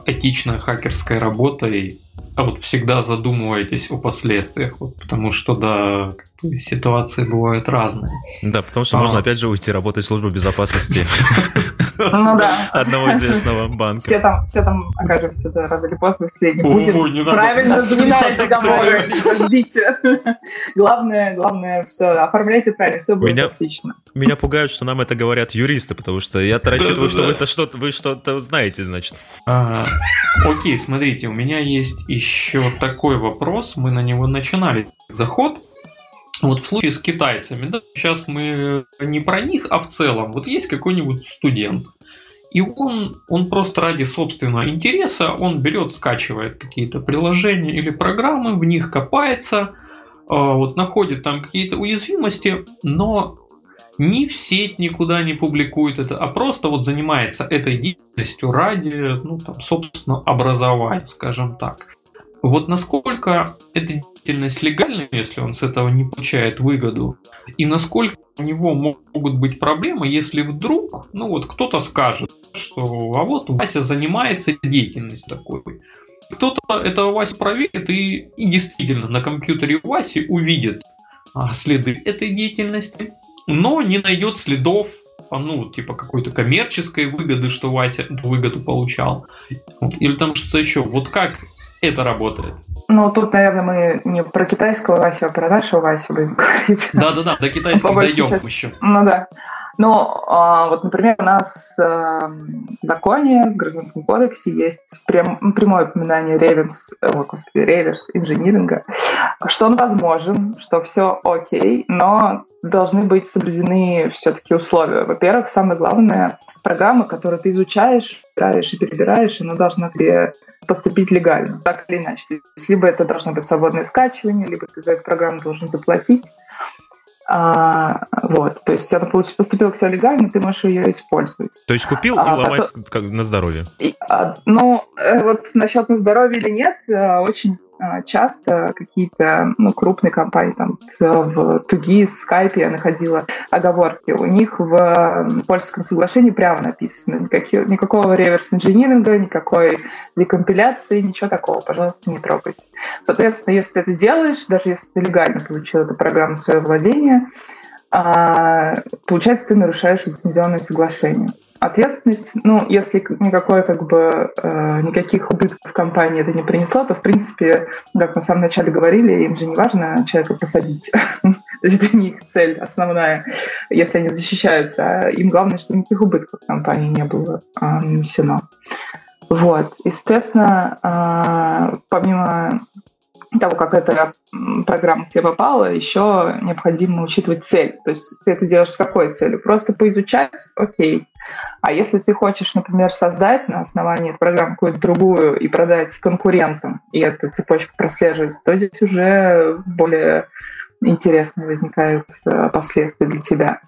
этичной хакерской работой, а вот всегда задумывайтесь о последствиях, вот, потому что, да, ситуации бывают разные. Да, потому что а. можно опять же уйти работать в службу безопасности ну да. одного известного банка. Все там, все там окажемся да, рано или поздно, если не будем правильно заменять договоры. Подождите. Главное, главное, все, оформляйте правильно, все будет отлично. Меня пугают, что нам это говорят юристы, потому что я-то рассчитываю, что вы это что-то, вы что-то знаете, значит. Окей, смотрите, у меня есть еще такой вопрос, мы на него начинали заход. Вот в случае с китайцами, да, сейчас мы не про них, а в целом. Вот есть какой-нибудь студент, и он, он просто ради собственного интереса, он берет, скачивает какие-то приложения или программы, в них копается, а, вот находит там какие-то уязвимости, но ни в сеть никуда не публикует это, а просто вот занимается этой деятельностью ради, ну, там, собственно, образования, скажем так. Вот насколько эта деятельность легальна, если он с этого не получает выгоду, и насколько у него могут быть проблемы, если вдруг, ну вот кто-то скажет, что а вот Вася занимается деятельностью такой. Кто-то этого Васю проверит и, и действительно на компьютере Васи увидит а, следы этой деятельности, но не найдет следов а, ну, типа какой-то коммерческой выгоды, что Вася эту выгоду получал. Или там что-то еще. Вот как это работает. Ну, тут, наверное, мы не про китайского Васю, а про нашего Васю будем говорить. Да-да-да, до китайских дойдем части. еще. Ну да. Ну, вот, например, у нас а, в законе, в Гражданском кодексе есть прям, прямое упоминание реверс, о, господи, реверс инжиниринга, что он возможен, что все окей, но должны быть соблюдены все-таки условия. Во-первых, самое главное, программа, которую ты изучаешь, играешь и перебираешь, она должна тебе поступить легально, так или иначе. То есть, либо это должно быть свободное скачивание, либо ты за эту программу должен заплатить. А, вот, то есть она поступила к тебе легально, ты можешь ее использовать. То есть купил а, и ломать потом... на здоровье? И, а, ну, э, вот насчет на здоровье или нет, э, очень а, часто какие-то ну, крупные компании, там в Туги, Skype я находила оговорки. У них в польском соглашении прямо написано никаких, никакого реверс-инжиниринга, никакой декомпиляции, ничего такого, пожалуйста, не трогайте. Соответственно, если ты делаешь, даже если ты легально получил эту программу в свое владение, а, получается, ты нарушаешь лицензионное соглашение. Ответственность, ну, если никакой, как бы, э, никаких убытков компании это не принесло, то, в принципе, как мы в самом начале говорили, им же не важно человека посадить. Это не их цель основная, если они защищаются. А им главное, чтобы никаких убытков компании не было э, нанесено. Вот. И, соответственно, э, помимо того, как эта программа к тебе попала, еще необходимо учитывать цель. То есть ты это делаешь с какой целью? Просто поизучать? Окей. А если ты хочешь, например, создать на основании этой программы какую-то другую и продать конкурентам, и эта цепочка прослеживается, то здесь уже более интересные возникают э, последствия для тебя.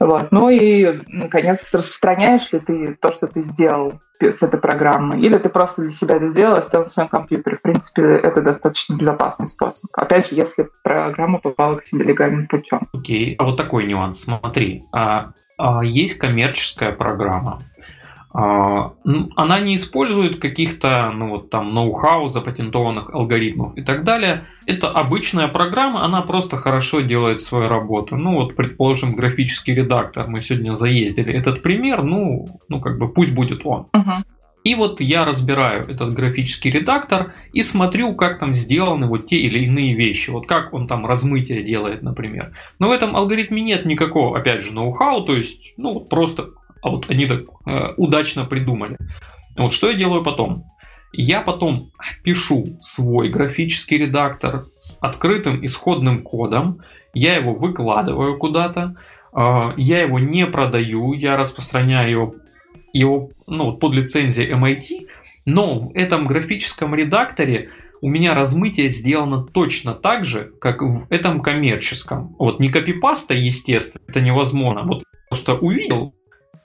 Вот. Ну и, наконец, распространяешь ли ты то, что ты сделал с этой программой, или ты просто для себя это сделал, сделал на своем компьютере. В принципе, это достаточно безопасный способ. Опять же, если программа попала к себе легальным путем. Окей, okay. а вот такой нюанс. Смотри, а, а, есть коммерческая программа. А, она не использует каких-то ну, вот, там ноу-хау, запатентованных алгоритмов и так далее. Это обычная программа, она просто хорошо делает свою работу. Ну вот, предположим, графический редактор. Мы сегодня заездили этот пример, ну, ну как бы пусть будет он. Uh-huh. И вот я разбираю этот графический редактор и смотрю, как там сделаны вот те или иные вещи. Вот как он там размытие делает, например. Но в этом алгоритме нет никакого, опять же, ноу-хау, то есть, ну, просто а вот они так э, удачно придумали. Вот что я делаю потом? Я потом пишу свой графический редактор с открытым исходным кодом, я его выкладываю куда-то, э, я его не продаю, я распространяю его, его ну, под лицензией MIT, но в этом графическом редакторе у меня размытие сделано точно так же, как в этом коммерческом. Вот не копипаста, естественно, это невозможно. Вот просто увидел,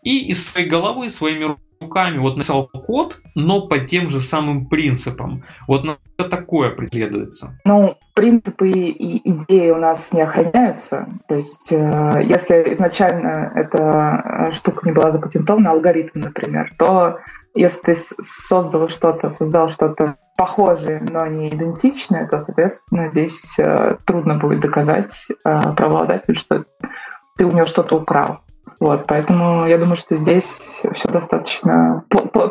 и из своей головы своими руками вот написал код, но по тем же самым принципам. Вот на такое преследуется. Ну, принципы и идеи у нас не охраняются. То есть, э, если изначально эта э, штука не была запатентована, алгоритм, например, то если ты создал что-то, создал что-то похожее, но не идентичное, то, соответственно, здесь э, трудно будет доказать э, правообладателю, что ты у него что-то украл. Вот, поэтому я думаю, что здесь все достаточно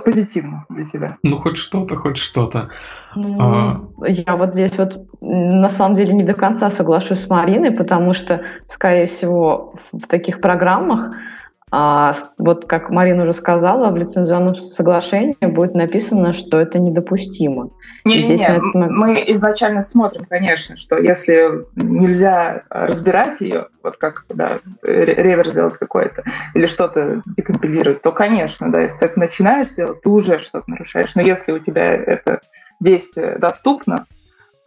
позитивно для тебя. Ну, хоть что-то, хоть что-то. Ну, а... Я вот здесь вот на самом деле не до конца соглашусь с Мариной, потому что, скорее всего, в таких программах а, вот как Марина уже сказала, в лицензионном соглашении будет написано, что это недопустимо. Не, не, не. Это... Мы изначально смотрим, конечно, что если нельзя разбирать ее, вот как да, ревер сделать какой-то, или что-то декомпилировать, то, конечно, да, если ты это начинаешь делать, ты уже что-то нарушаешь. Но если у тебя это действие доступно,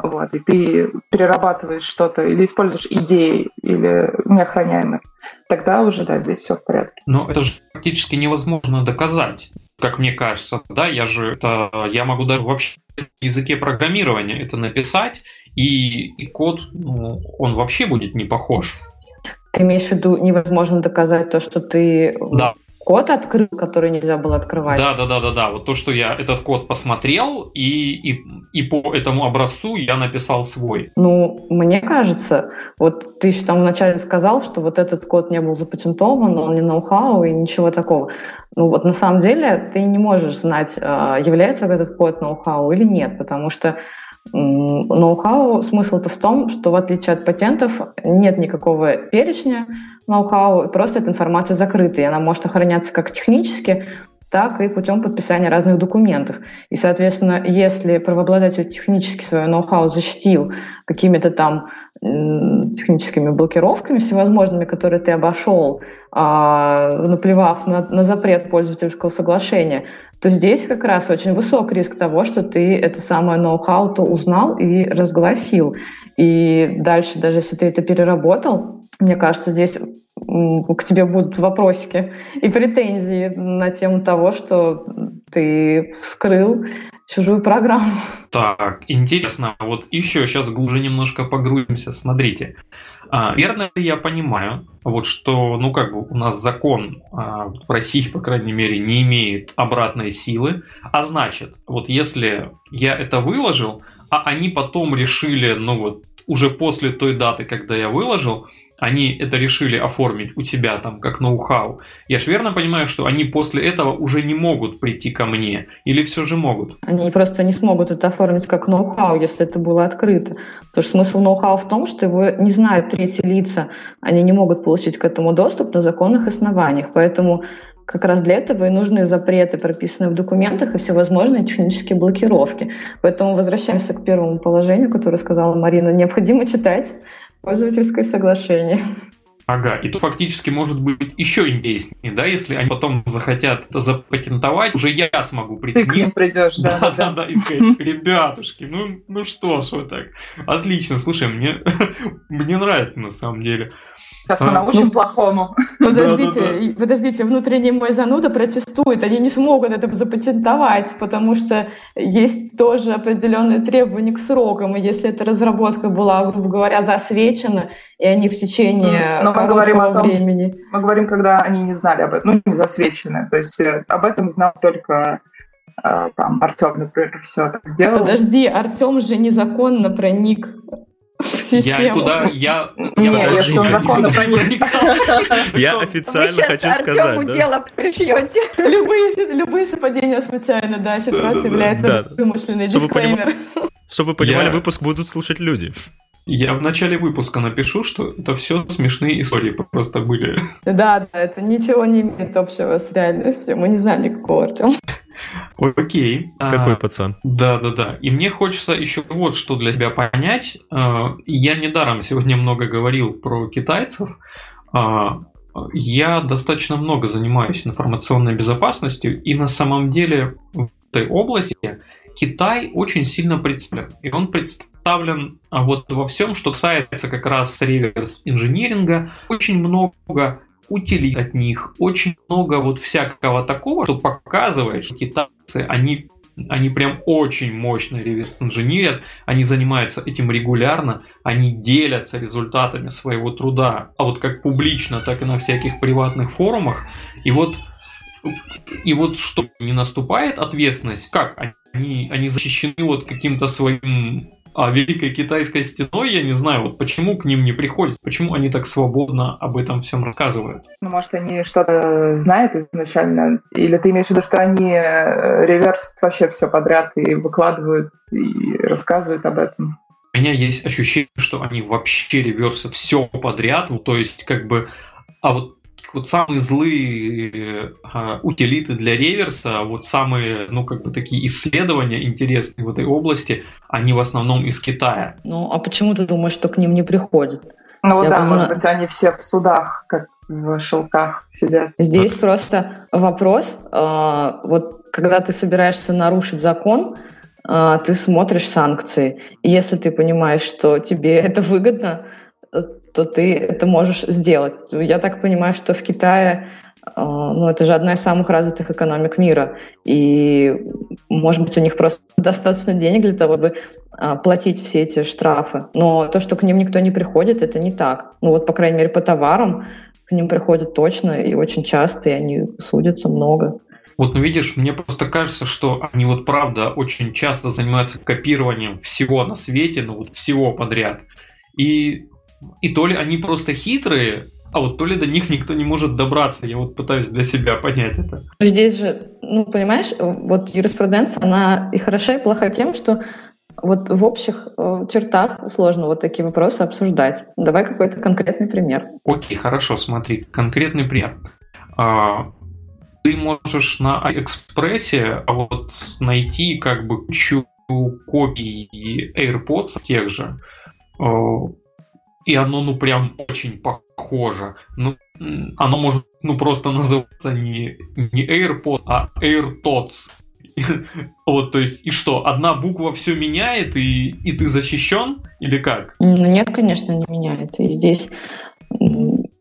вот, и ты перерабатываешь что-то или используешь идеи или неохраняемые, тогда уже, да, здесь все в порядке. Но это же практически невозможно доказать, как мне кажется, да, я же это, я могу даже вообще на языке программирования это написать, и, и код, ну, он вообще будет не похож. Ты имеешь в виду, невозможно доказать то, что ты да. Код открыл, который нельзя было открывать. Да, да, да, да, да. Вот то, что я этот код посмотрел, и, и, и по этому образцу я написал свой. Ну, мне кажется, вот ты еще там вначале сказал, что вот этот код не был запатентован, он не ноу-хау и ничего такого. Ну вот на самом деле ты не можешь знать, а, является этот код ноу-хау или нет, потому что ноу-хау смысл-то в том, что в отличие от патентов нет никакого перечня ноу-хау, просто эта информация закрыта, и она может охраняться как технически, так и путем подписания разных документов. И, соответственно, если правообладатель технически свое ноу-хау защитил какими-то там техническими блокировками всевозможными, которые ты обошел, а, наплевав на, на запрет пользовательского соглашения, то здесь как раз очень высок риск того, что ты это самое ноу-хау то узнал и разгласил. И дальше, даже если ты это переработал, мне кажется, здесь к тебе будут вопросики и претензии на тему того, что ты вскрыл чужую программу. Так, интересно. Вот еще сейчас глубже немножко погрузимся. Смотрите. А, верно ли я понимаю, вот что, ну как бы у нас закон а, в России, по крайней мере, не имеет обратной силы, а значит, вот если я это выложил, а они потом решили, ну вот уже после той даты, когда я выложил, они это решили оформить у тебя там как ноу-хау, я же верно понимаю, что они после этого уже не могут прийти ко мне? Или все же могут? Они просто не смогут это оформить как ноу-хау, если это было открыто. Потому что смысл ноу-хау в том, что его не знают третьи лица, они не могут получить к этому доступ на законных основаниях. Поэтому как раз для этого и нужны запреты, прописанные в документах, и всевозможные технические блокировки. Поэтому возвращаемся к первому положению, которое сказала Марина. Необходимо читать Пользовательское соглашение. Ага, и тут фактически может быть еще интереснее, да, если они потом захотят это запатентовать, уже я смогу прийти. Ты к ним придешь, да. Да, да, да, и сказать, ребятушки, ну, ну что ж вот так. Отлично, слушай, мне, мне нравится на самом деле. Сейчас мы а, научим ну, плохому. Подождите, да, да, да. подождите, внутренний мой зануда протестует, они не смогут это запатентовать, потому что есть тоже определенные требования к срокам, и если эта разработка была, грубо говоря, засвечена, и они в течение Но мы говорим о том, времени... Мы говорим, когда они не знали об этом, ну, не засвечены, то есть э, об этом знал только э, там Артем, например, все так сделал. Подожди, Артем же незаконно проник я куда... Я, я, Нет, я официально хочу сказать. дело Любые, любые совпадения случайно, да, ситуация является вымышленной. Дисклеймер. Чтобы вы понимали, выпуск будут слушать люди. Я в начале выпуска напишу, что это все смешные истории просто были. Да, да, это ничего не имеет общего с реальностью. Мы не знаем никакого Артема. Окей. Какой а, пацан. Да, да, да. И мне хочется еще вот что для себя понять. А, я недаром сегодня много говорил про китайцев. А, я достаточно много занимаюсь информационной безопасностью, и на самом деле в этой области Китай очень сильно представлен. И он представлен а, вот во всем, что касается как раз реверс инжиниринга. Очень много утилит от них, очень много вот всякого такого, что показывает, что китайцы, они они прям очень мощно реверс инженерят, они занимаются этим регулярно, они делятся результатами своего труда, а вот как публично, так и на всяких приватных форумах. И вот и вот что не наступает ответственность, как они, они защищены вот каким-то своим а Великой Китайской стеной, я не знаю, вот почему к ним не приходят, почему они так свободно об этом всем рассказывают. Ну, может, они что-то знают изначально, или ты имеешь в виду, что они э, реверсят вообще все подряд и выкладывают, и рассказывают об этом? У меня есть ощущение, что они вообще реверсят все подряд, ну, то есть как бы а вот вот самые злые э, утилиты для реверса, вот самые, ну, как бы такие исследования интересные в этой области, они в основном из Китая. Ну, а почему ты думаешь, что к ним не приходят? Ну Я да, может быть, они все в судах, как в шелках сидят. Здесь просто вопрос, э, вот когда ты собираешься нарушить закон, э, ты смотришь санкции. Если ты понимаешь, что тебе это выгодно, то ты это можешь сделать. Я так понимаю, что в Китае а, ну, это же одна из самых развитых экономик мира. И, может быть, у них просто достаточно денег для того, чтобы а, платить все эти штрафы. Но то, что к ним никто не приходит, это не так. Ну, вот, по крайней мере, по товарам, к ним приходят точно и очень часто, и они судятся много. Вот, ну видишь, мне просто кажется, что они вот правда очень часто занимаются копированием всего на свете, ну вот всего подряд. И, и то ли они просто хитрые, а вот то ли до них никто не может добраться. Я вот пытаюсь для себя понять это. Здесь же, ну, понимаешь, вот юриспруденция, она и хороша, и плоха тем, что вот в общих э, чертах сложно вот такие вопросы обсуждать. Давай какой-то конкретный пример. Окей, хорошо, смотри, конкретный пример. А, ты можешь на Экспрессе а вот найти как бы кучу копий AirPods тех же, э, и оно, ну, прям очень похоже. Ну, оно может, ну, просто называться не, не AirPods, а AirTots. Вот, то есть, и что, одна буква все меняет, и, и ты защищен, или как? Нет, конечно, не меняет. И здесь,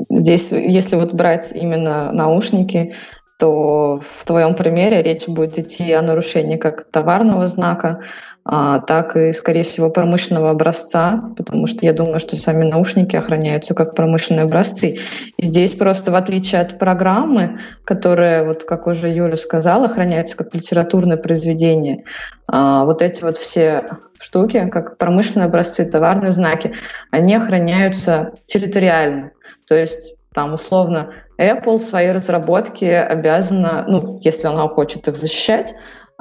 здесь, если вот брать именно наушники, то в твоем примере речь будет идти о нарушении как товарного знака, так и, скорее всего, промышленного образца, потому что я думаю, что сами наушники охраняются как промышленные образцы. И здесь просто, в отличие от программы, которые, вот как уже Юля сказала, охраняются как литературное произведение, а, вот эти вот все штуки, как промышленные образцы, товарные знаки, они охраняются территориально. То есть там условно Apple свои разработки обязана, ну, если она хочет их защищать,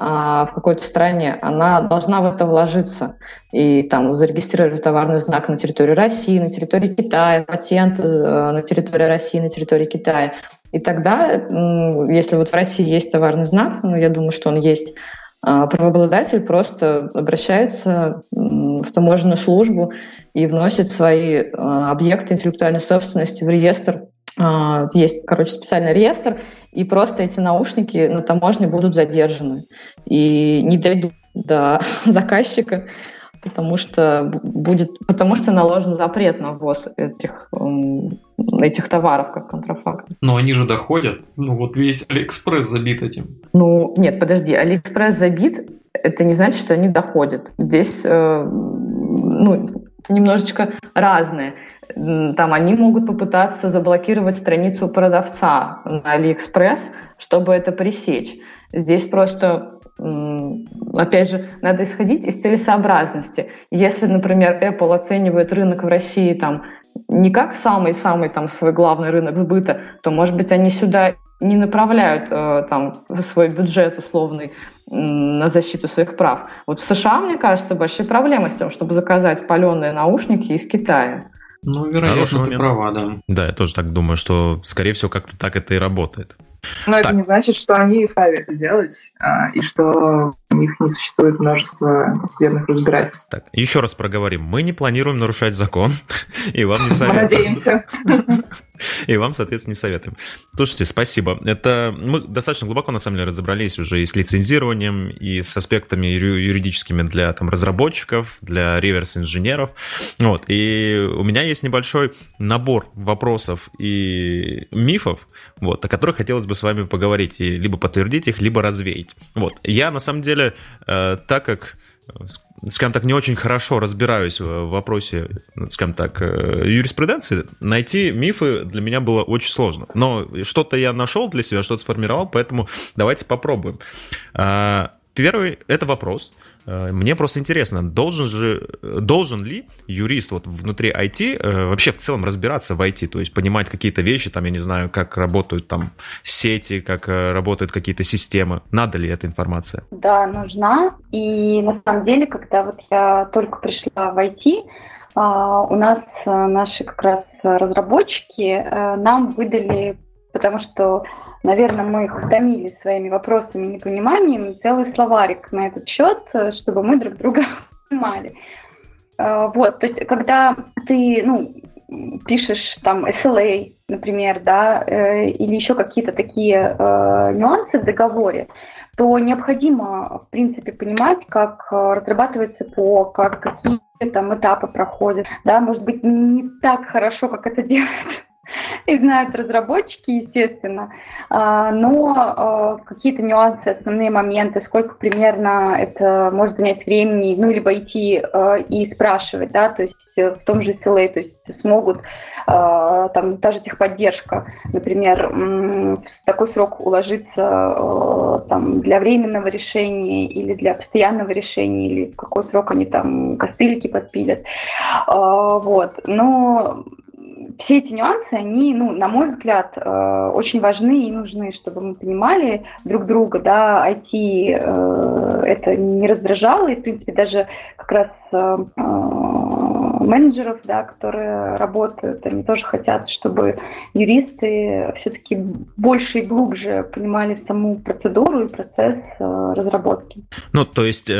а, в какой-то стране, она должна в это вложиться. И там зарегистрировать товарный знак на территории России, на территории Китая, патент э, на территории России, на территории Китая. И тогда, если вот в России есть товарный знак, ну, я думаю, что он есть, а, правообладатель просто обращается в таможенную службу и вносит свои а, объекты интеллектуальной собственности в реестр. Есть, короче, специальный реестр, и просто эти наушники на таможне будут задержаны и не дойдут до заказчика, потому что будет, потому что наложен запрет на ввоз этих этих товаров как контрафакт. Но они же доходят. Ну вот весь Алиэкспресс забит этим. Ну нет, подожди, Алиэкспресс забит, это не значит, что они доходят. Здесь э, ну, немножечко разные там они могут попытаться заблокировать страницу продавца на Алиэкспресс, чтобы это пресечь. Здесь просто, опять же, надо исходить из целесообразности. Если, например, Apple оценивает рынок в России там не как самый-самый там свой главный рынок сбыта, то, может быть, они сюда не направляют э, там свой бюджет условный на защиту своих прав. Вот в США, мне кажется, большие проблемы с тем, чтобы заказать паленые наушники из Китая. Ну, вероятно, ты права, да. Да, я тоже так думаю, что, скорее всего, как-то так это и работает. Но так. это не значит, что они вправе это делать, а, и что у них не существует множество судебных разбирательств. Так, еще раз проговорим. Мы не планируем нарушать закон, и вам не советуем. надеемся. И вам, соответственно, не советуем. Слушайте, спасибо. Это мы достаточно глубоко, на самом деле, разобрались уже и с лицензированием, и с аспектами юридическими для там, разработчиков, для реверс-инженеров. Вот. И у меня есть небольшой набор вопросов и мифов, вот, о которых хотелось бы с вами поговорить, и либо подтвердить их, либо развеять. Вот. Я, на самом деле, э, так как скажем так, не очень хорошо разбираюсь в вопросе, скажем так, э, юриспруденции, найти мифы для меня было очень сложно. Но что-то я нашел для себя, что-то сформировал, поэтому давайте попробуем. Первый — это вопрос — Э, мне просто интересно, должен же, должен ли юрист вот внутри IT э, вообще в целом разбираться в IT, то есть понимать какие-то вещи, там, я не знаю, как работают там сети, как э, работают какие-то системы. Надо ли эта информация? Да, нужна. И на самом деле, когда вот я только пришла в IT, а, у нас наши как раз разработчики нам выдали, потому что Наверное, мы их утомили своими вопросами и непониманием. Целый словарик на этот счет, чтобы мы друг друга понимали. А, вот, то есть, когда ты, ну, пишешь там SLA, например, да, э, или еще какие-то такие э, нюансы в договоре, то необходимо, в принципе, понимать, как э, разрабатывается ПО, как какие там этапы проходят, да, может быть, не так хорошо, как это делают и знают разработчики, естественно, а, но а, какие-то нюансы, основные моменты, сколько примерно это может занять времени, ну, либо идти а, и спрашивать, да, то есть в том же SLA, то есть смогут там та же техподдержка, например, в такой срок уложиться там для временного решения или для постоянного решения, или в какой срок они там костылики подпилят. Вот. Но все эти нюансы, они, ну, на мой взгляд, э, очень важны и нужны, чтобы мы понимали друг друга, да, IT э, это не раздражало, и, в принципе, даже как раз э, менеджеров, да, которые работают, они тоже хотят, чтобы юристы все-таки больше и глубже понимали саму процедуру и процесс разработки. Ну, то есть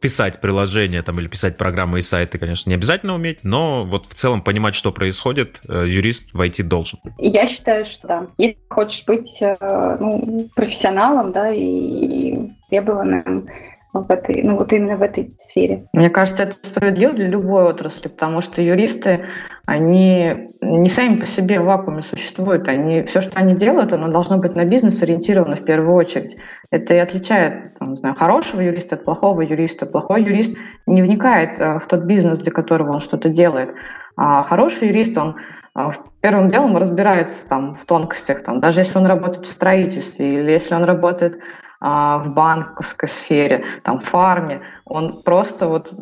писать приложение там, или писать программы и сайты, конечно, не обязательно уметь, но вот в целом понимать, что происходит, э, юрист войти должен. Я считаю, что да. Если хочешь быть э, ну, профессионалом, да, и требованным в этой, ну вот именно в этой сфере. Мне кажется, это справедливо для любой отрасли, потому что юристы, они не сами по себе в вакууме существуют. Они, все, что они делают, оно должно быть на бизнес ориентировано в первую очередь. Это и отличает, там, не знаю, хорошего юриста от плохого юриста. Плохой юрист не вникает э, в тот бизнес, для которого он что-то делает. А хороший юрист, он э, первым делом разбирается там, в тонкостях, там, даже если он работает в строительстве или если он работает а, в банковской сфере, там, в фарме, он просто вот,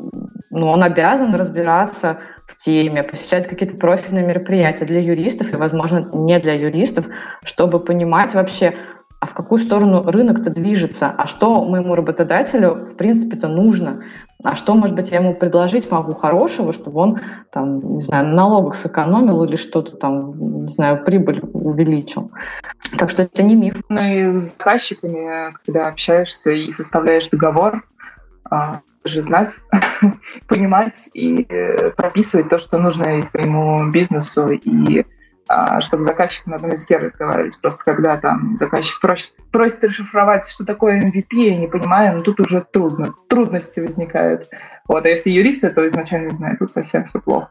ну, он обязан разбираться в теме, посещать какие-то профильные мероприятия для юристов и, возможно, не для юристов, чтобы понимать вообще, а в какую сторону рынок-то движется, а что моему работодателю, в принципе-то, нужно, а что, может быть, я ему предложить могу хорошего, чтобы он, там, не знаю, налогах сэкономил или что-то там, не знаю, прибыль увеличил. Так что это не миф. Ну и с заказчиками, когда общаешься и составляешь договор, а, же знать, понимать и э, прописывать то, что нужно твоему бизнесу и а, чтобы заказчик на одном языке разговаривать. Просто когда там заказчик просит, просит расшифровать, что такое MVP, я не понимаю, но тут уже трудно, трудности возникают. Вот, а если юрист этого изначально не знает, тут совсем все плохо.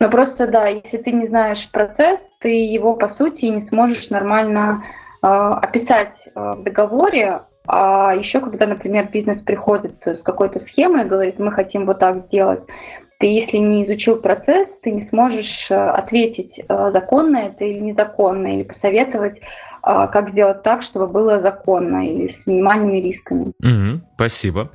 Ну просто да, если ты не знаешь процесс, ты его по сути не сможешь нормально э, описать э, в договоре, а еще когда, например, бизнес приходит с какой-то схемой и говорит, мы хотим вот так сделать, ты, если не изучил процесс, ты не сможешь э, ответить, э, законно это или незаконно, или посоветовать, э, как сделать так, чтобы было законно или с минимальными рисками. Угу, спасибо.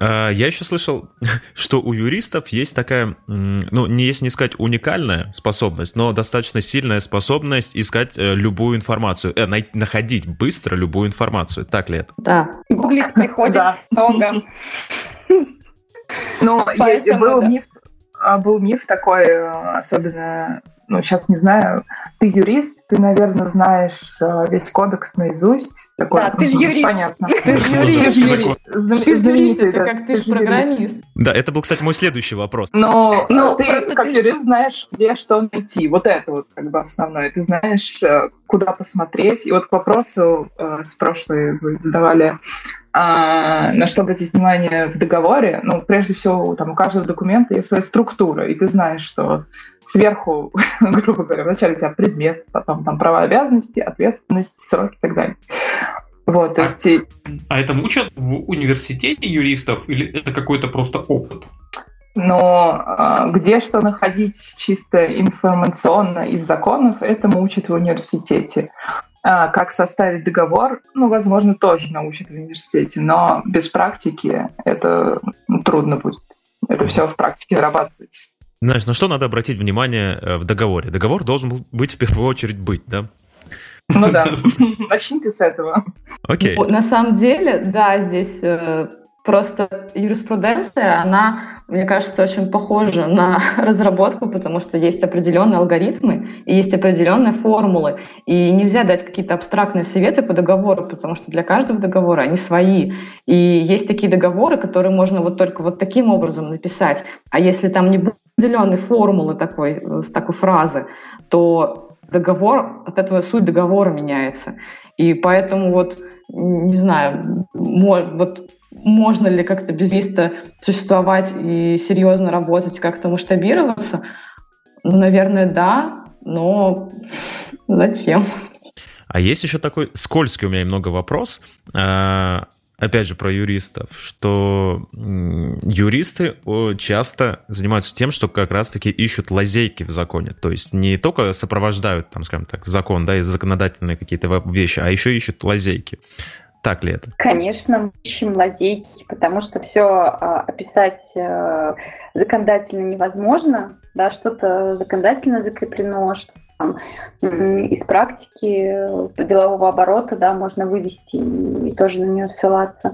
А, я еще слышал, что у юристов есть такая, ну, не если не сказать уникальная способность, но достаточно сильная способность искать любую информацию, э, находить быстро любую информацию. Так ли это? Да. Гуглить приходит много. Ну, был миф, а, был миф такой, э, особенно, ну, сейчас не знаю, ты юрист, ты, наверное, знаешь э, весь кодекс наизусть. Такой, да, ты же юрист. Понятно. Ты юрист. Знаменитый, ты как ты же программист. Да, это был, кстати, мой следующий вопрос. Но ну, ты как юрист знаешь, где что найти. Вот это вот как бы основное. Ты знаешь, э, куда посмотреть. И вот к вопросу с прошлой вы задавали а, на что обратить внимание в договоре, ну, прежде всего, там у каждого документа есть своя структура, и ты знаешь, что сверху, грубо говоря, вначале у тебя предмет, потом там права обязанности, ответственность, сроки и так далее. Вот, то а, есть... А это учат в университете юристов или это какой-то просто опыт? Но а, где что находить чисто информационно из законов, это учат в университете. А, как составить договор, ну, возможно, тоже научат в университете, но без практики это ну, трудно будет. Это все в практике зарабатывается. Знаешь, на что надо обратить внимание э, в договоре? Договор должен быть в первую очередь быть, да? Ну да, начните с этого. Окей. На самом деле, да, здесь э, Просто юриспруденция, она, мне кажется, очень похожа на разработку, потому что есть определенные алгоритмы и есть определенные формулы. И нельзя дать какие-то абстрактные советы по договору, потому что для каждого договора они свои. И есть такие договоры, которые можно вот только вот таким образом написать. А если там не будет определенной формулы такой, с такой фразы, то договор, от этого суть договора меняется. И поэтому вот, не знаю, вот можно ли как-то без места существовать и серьезно работать, как-то масштабироваться? Ну, наверное, да, но зачем? А есть еще такой скользкий у меня немного вопрос. А, опять же, про юристов, что юристы часто занимаются тем, что как раз-таки ищут лазейки в законе. То есть не только сопровождают, там, скажем так, закон, да, и законодательные какие-то вещи, а еще ищут лазейки. Так ли это? Конечно, мы ищем лазейки, потому что все а, описать э, законодательно невозможно, да, что-то законодательно закреплено, что там, из практики делового оборота, да, можно вывести и тоже на нее ссылаться.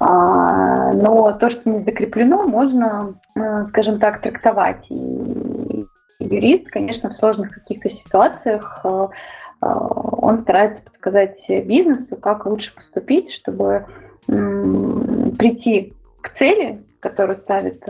А, но то, что не закреплено, можно, э, скажем так, трактовать. И юрист, конечно, в сложных каких-то ситуациях э, э, он старается подсказать бизнесу, как лучше поступить, чтобы прийти к цели, которую ставит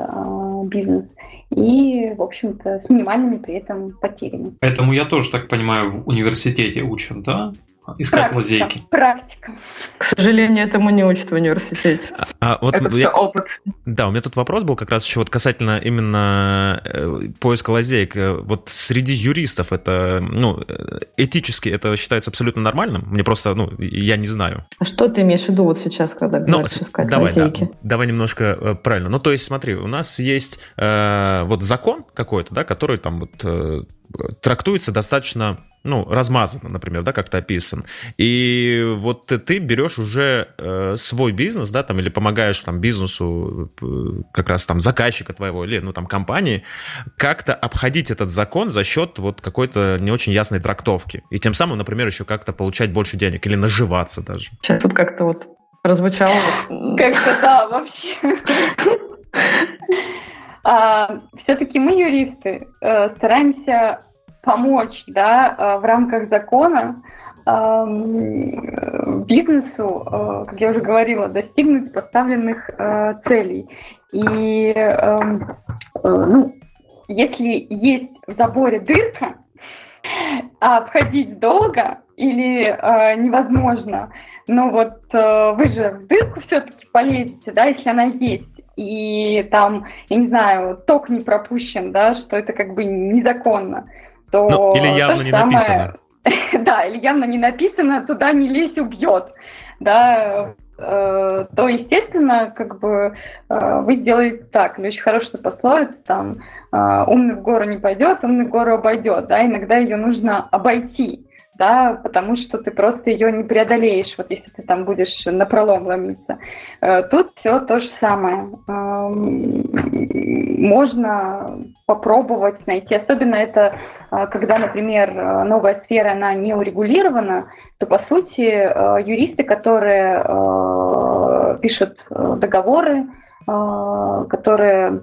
бизнес, и, в общем-то, с минимальными при этом потерями. Поэтому я тоже так понимаю, в университете учат, да? Искать практика, лазейки. Практика. К сожалению, этому не учат в университете. А, вот Это я, все опыт. Да, у меня тут вопрос был как раз еще вот касательно именно э, поиска лазеек. Э, вот среди юристов это, ну, э, этически это считается абсолютно нормальным? Мне просто, ну, я не знаю. А что ты имеешь в виду вот сейчас, когда Ну, говоришь искать давай, да, лазейки? давай немножко правильно. Ну, то есть, смотри, у нас есть э, вот закон какой-то, да, который там вот э, трактуется достаточно, ну, размазанно, например, да, как-то описан. И вот ты, берешь уже э, свой бизнес, да, там, или помогаешь там бизнесу, э, как раз там заказчика твоего, или, ну, там, компании, как-то обходить этот закон за счет вот какой-то не очень ясной трактовки. И тем самым, например, еще как-то получать больше денег или наживаться даже. Сейчас тут как-то вот прозвучало. Как-то да, вообще. Все-таки мы, юристы, э, стараемся помочь да, э, в рамках закона эм, бизнесу, э, как я уже говорила, достигнуть поставленных э, целей. И эм, ну, если есть в заборе дырка, а обходить долго или э, невозможно, но вот э, вы же в дырку все-таки полезете, да, если она есть, и там, я не знаю, ток не пропущен, да, что это как бы незаконно, то Ну, или явно не самое- написано. Да, или явно не написано, туда не лезь, убьет, да, э, то, естественно, как бы э, вы сделаете так, или очень хорошая пословица, там, э, умный в гору не пойдет, умный в гору обойдет, да, иногда ее нужно обойти, да, потому что ты просто ее не преодолеешь, вот если ты там будешь на пролом ломиться. Э, Тут все то же самое. Эм, Можно попробовать найти, особенно это, э, когда, например, э, новая сфера, она не урегулирована, то, по сути, юристы, которые пишут договоры, которые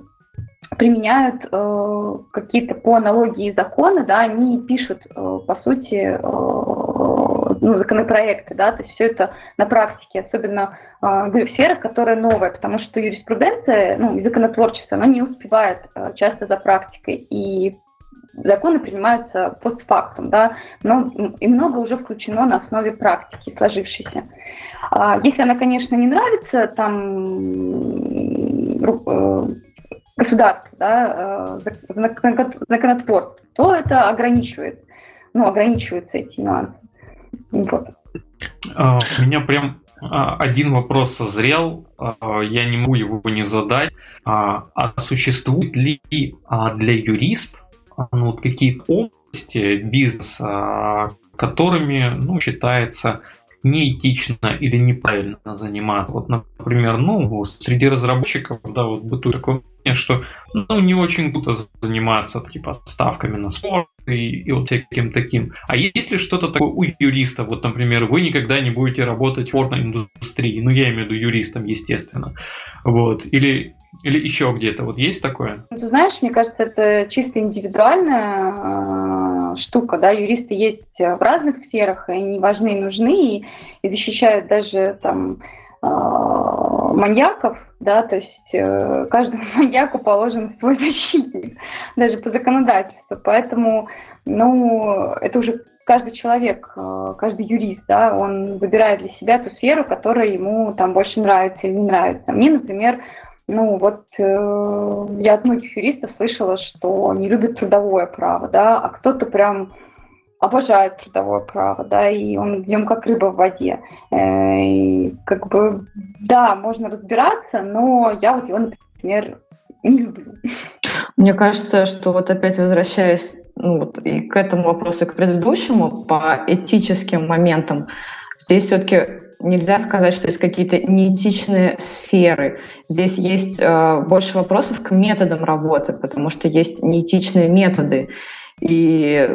применяют э, какие-то по аналогии законы, да, они пишут, э, по сути, э, ну, законопроекты, да, то есть все это на практике, особенно э, в сферах, которые новые, потому что юриспруденция, ну, законотворчество, оно не успевает э, часто за практикой, и законы принимаются постфактум, да, но и много уже включено на основе практики сложившейся. А Если она, конечно, не нравится, там государству, да, э, зак- законотворцу, то это ограничивает, ну, ограничиваются эти нюансы. Вот. А, У меня прям а, один вопрос созрел, а, я не могу его не задать. А существует ли для юристов ну, вот какие-то области бизнеса, которыми ну, считается неэтично или неправильно заниматься. Вот, например, ну, среди разработчиков, да, вот бытует такое мнение, что ну, не очень круто заниматься типа ставками на спорт и, и вот всяким таким. А есть ли что-то такое у юриста? Вот, например, вы никогда не будете работать в порноиндустрии. Ну, я имею в виду юристом, естественно. Вот. Или, или еще где-то. Вот есть такое? Ты знаешь, мне кажется, это чисто индивидуальная э, штука, да, юристы есть в разных сферах, и они важны и нужны, и, и защищают даже там э, маньяков, да, то есть э, каждому маньяку положен свой защитник, даже по законодательству, поэтому, ну, это уже каждый человек, э, каждый юрист, да, он выбирает для себя ту сферу, которая ему там больше нравится или не нравится. Мне, например, ну вот э, я от многих юристов слышала, что не любят трудовое право, да, а кто-то прям обожает трудовое право, да, и он в нем как рыба в воде. Э, и как бы, да, можно разбираться, но я вот его, например, не люблю. Мне кажется, что вот опять возвращаясь ну, вот, и к этому вопросу, и к предыдущему, по этическим моментам, здесь все-таки нельзя сказать, что есть какие-то неэтичные сферы. Здесь есть э, больше вопросов к методам работы, потому что есть неэтичные методы. И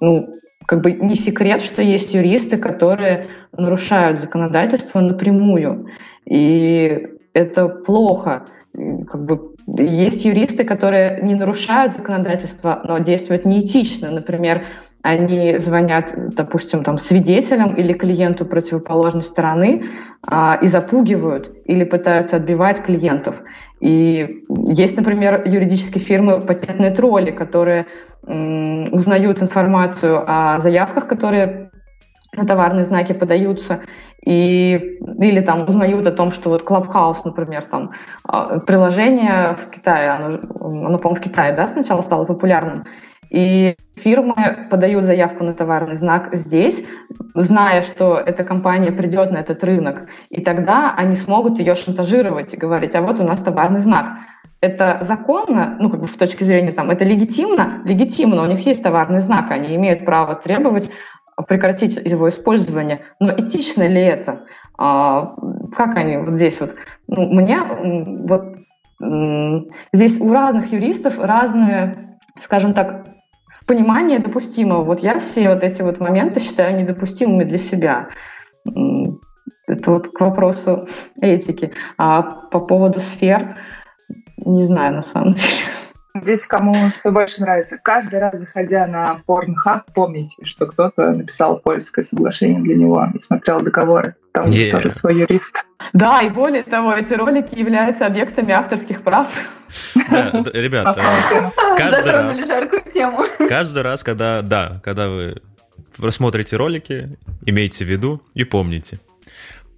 ну, как бы не секрет, что есть юристы, которые нарушают законодательство напрямую. И это плохо. Как бы есть юристы, которые не нарушают законодательство, но действуют неэтично. Например, они звонят, допустим, там, свидетелям или клиенту противоположной стороны а, и запугивают или пытаются отбивать клиентов. И есть, например, юридические фирмы патентные тролли, которые узнают информацию о заявках, которые на товарные знаки подаются, и, или там узнают о том, что вот Clubhouse, например, там а, приложение в Китае, оно, оно по-моему, в Китае, да, сначала стало популярным, и фирмы подают заявку на товарный знак здесь, зная, что эта компания придет на этот рынок, и тогда они смогут ее шантажировать и говорить, а вот у нас товарный знак. Это законно, ну, как бы в точке зрения там, это легитимно? Легитимно, у них есть товарный знак, они имеют право требовать прекратить его использование. Но этично ли это? А, как они вот здесь вот? Ну, мне вот здесь у разных юристов разные, скажем так, понимание допустимого. Вот я все вот эти вот моменты считаю недопустимыми для себя. Это вот к вопросу этики. А по поводу сфер, не знаю на самом деле. Здесь кому что больше нравится. Каждый раз, заходя на Pornhub, помните, что кто-то написал польское соглашение для него и смотрел договоры. Там yeah. есть тоже свой юрист. Да, и более того, эти ролики являются объектами авторских прав. Да, ребят, каждый раз, каждый раз, когда, да, когда вы просмотрите ролики, имейте в виду и помните.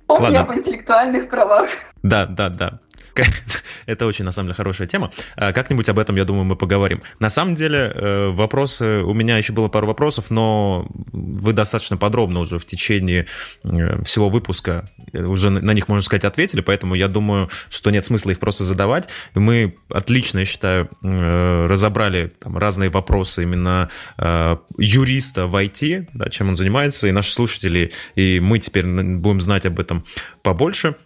Помни об интеллектуальных правах. Да, да, да. Это очень, на самом деле, хорошая тема. А, как-нибудь об этом, я думаю, мы поговорим. На самом деле, э, вопросы... У меня еще было пару вопросов, но вы достаточно подробно уже в течение э, всего выпуска э, уже на них, можно сказать, ответили, поэтому я думаю, что нет смысла их просто задавать. Мы отлично, я считаю, разобрали там разные вопросы именно юриста в IT, да, чем он занимается, и наши слушатели, и мы теперь будем знать об этом побольше.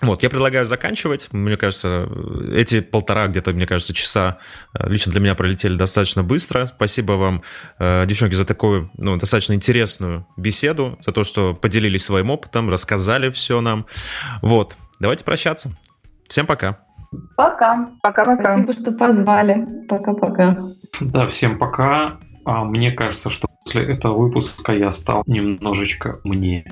Вот, я предлагаю заканчивать. Мне кажется, эти полтора где-то, мне кажется, часа э, лично для меня пролетели достаточно быстро. Спасибо вам, э, девчонки, за такую, ну, достаточно интересную беседу, за то, что поделились своим опытом, рассказали все нам. Вот, давайте прощаться. Всем пока. Пока. Пока-пока. Спасибо, что позвали. Пока-пока. Да, всем пока. А мне кажется, что после этого выпуска я стал немножечко мне.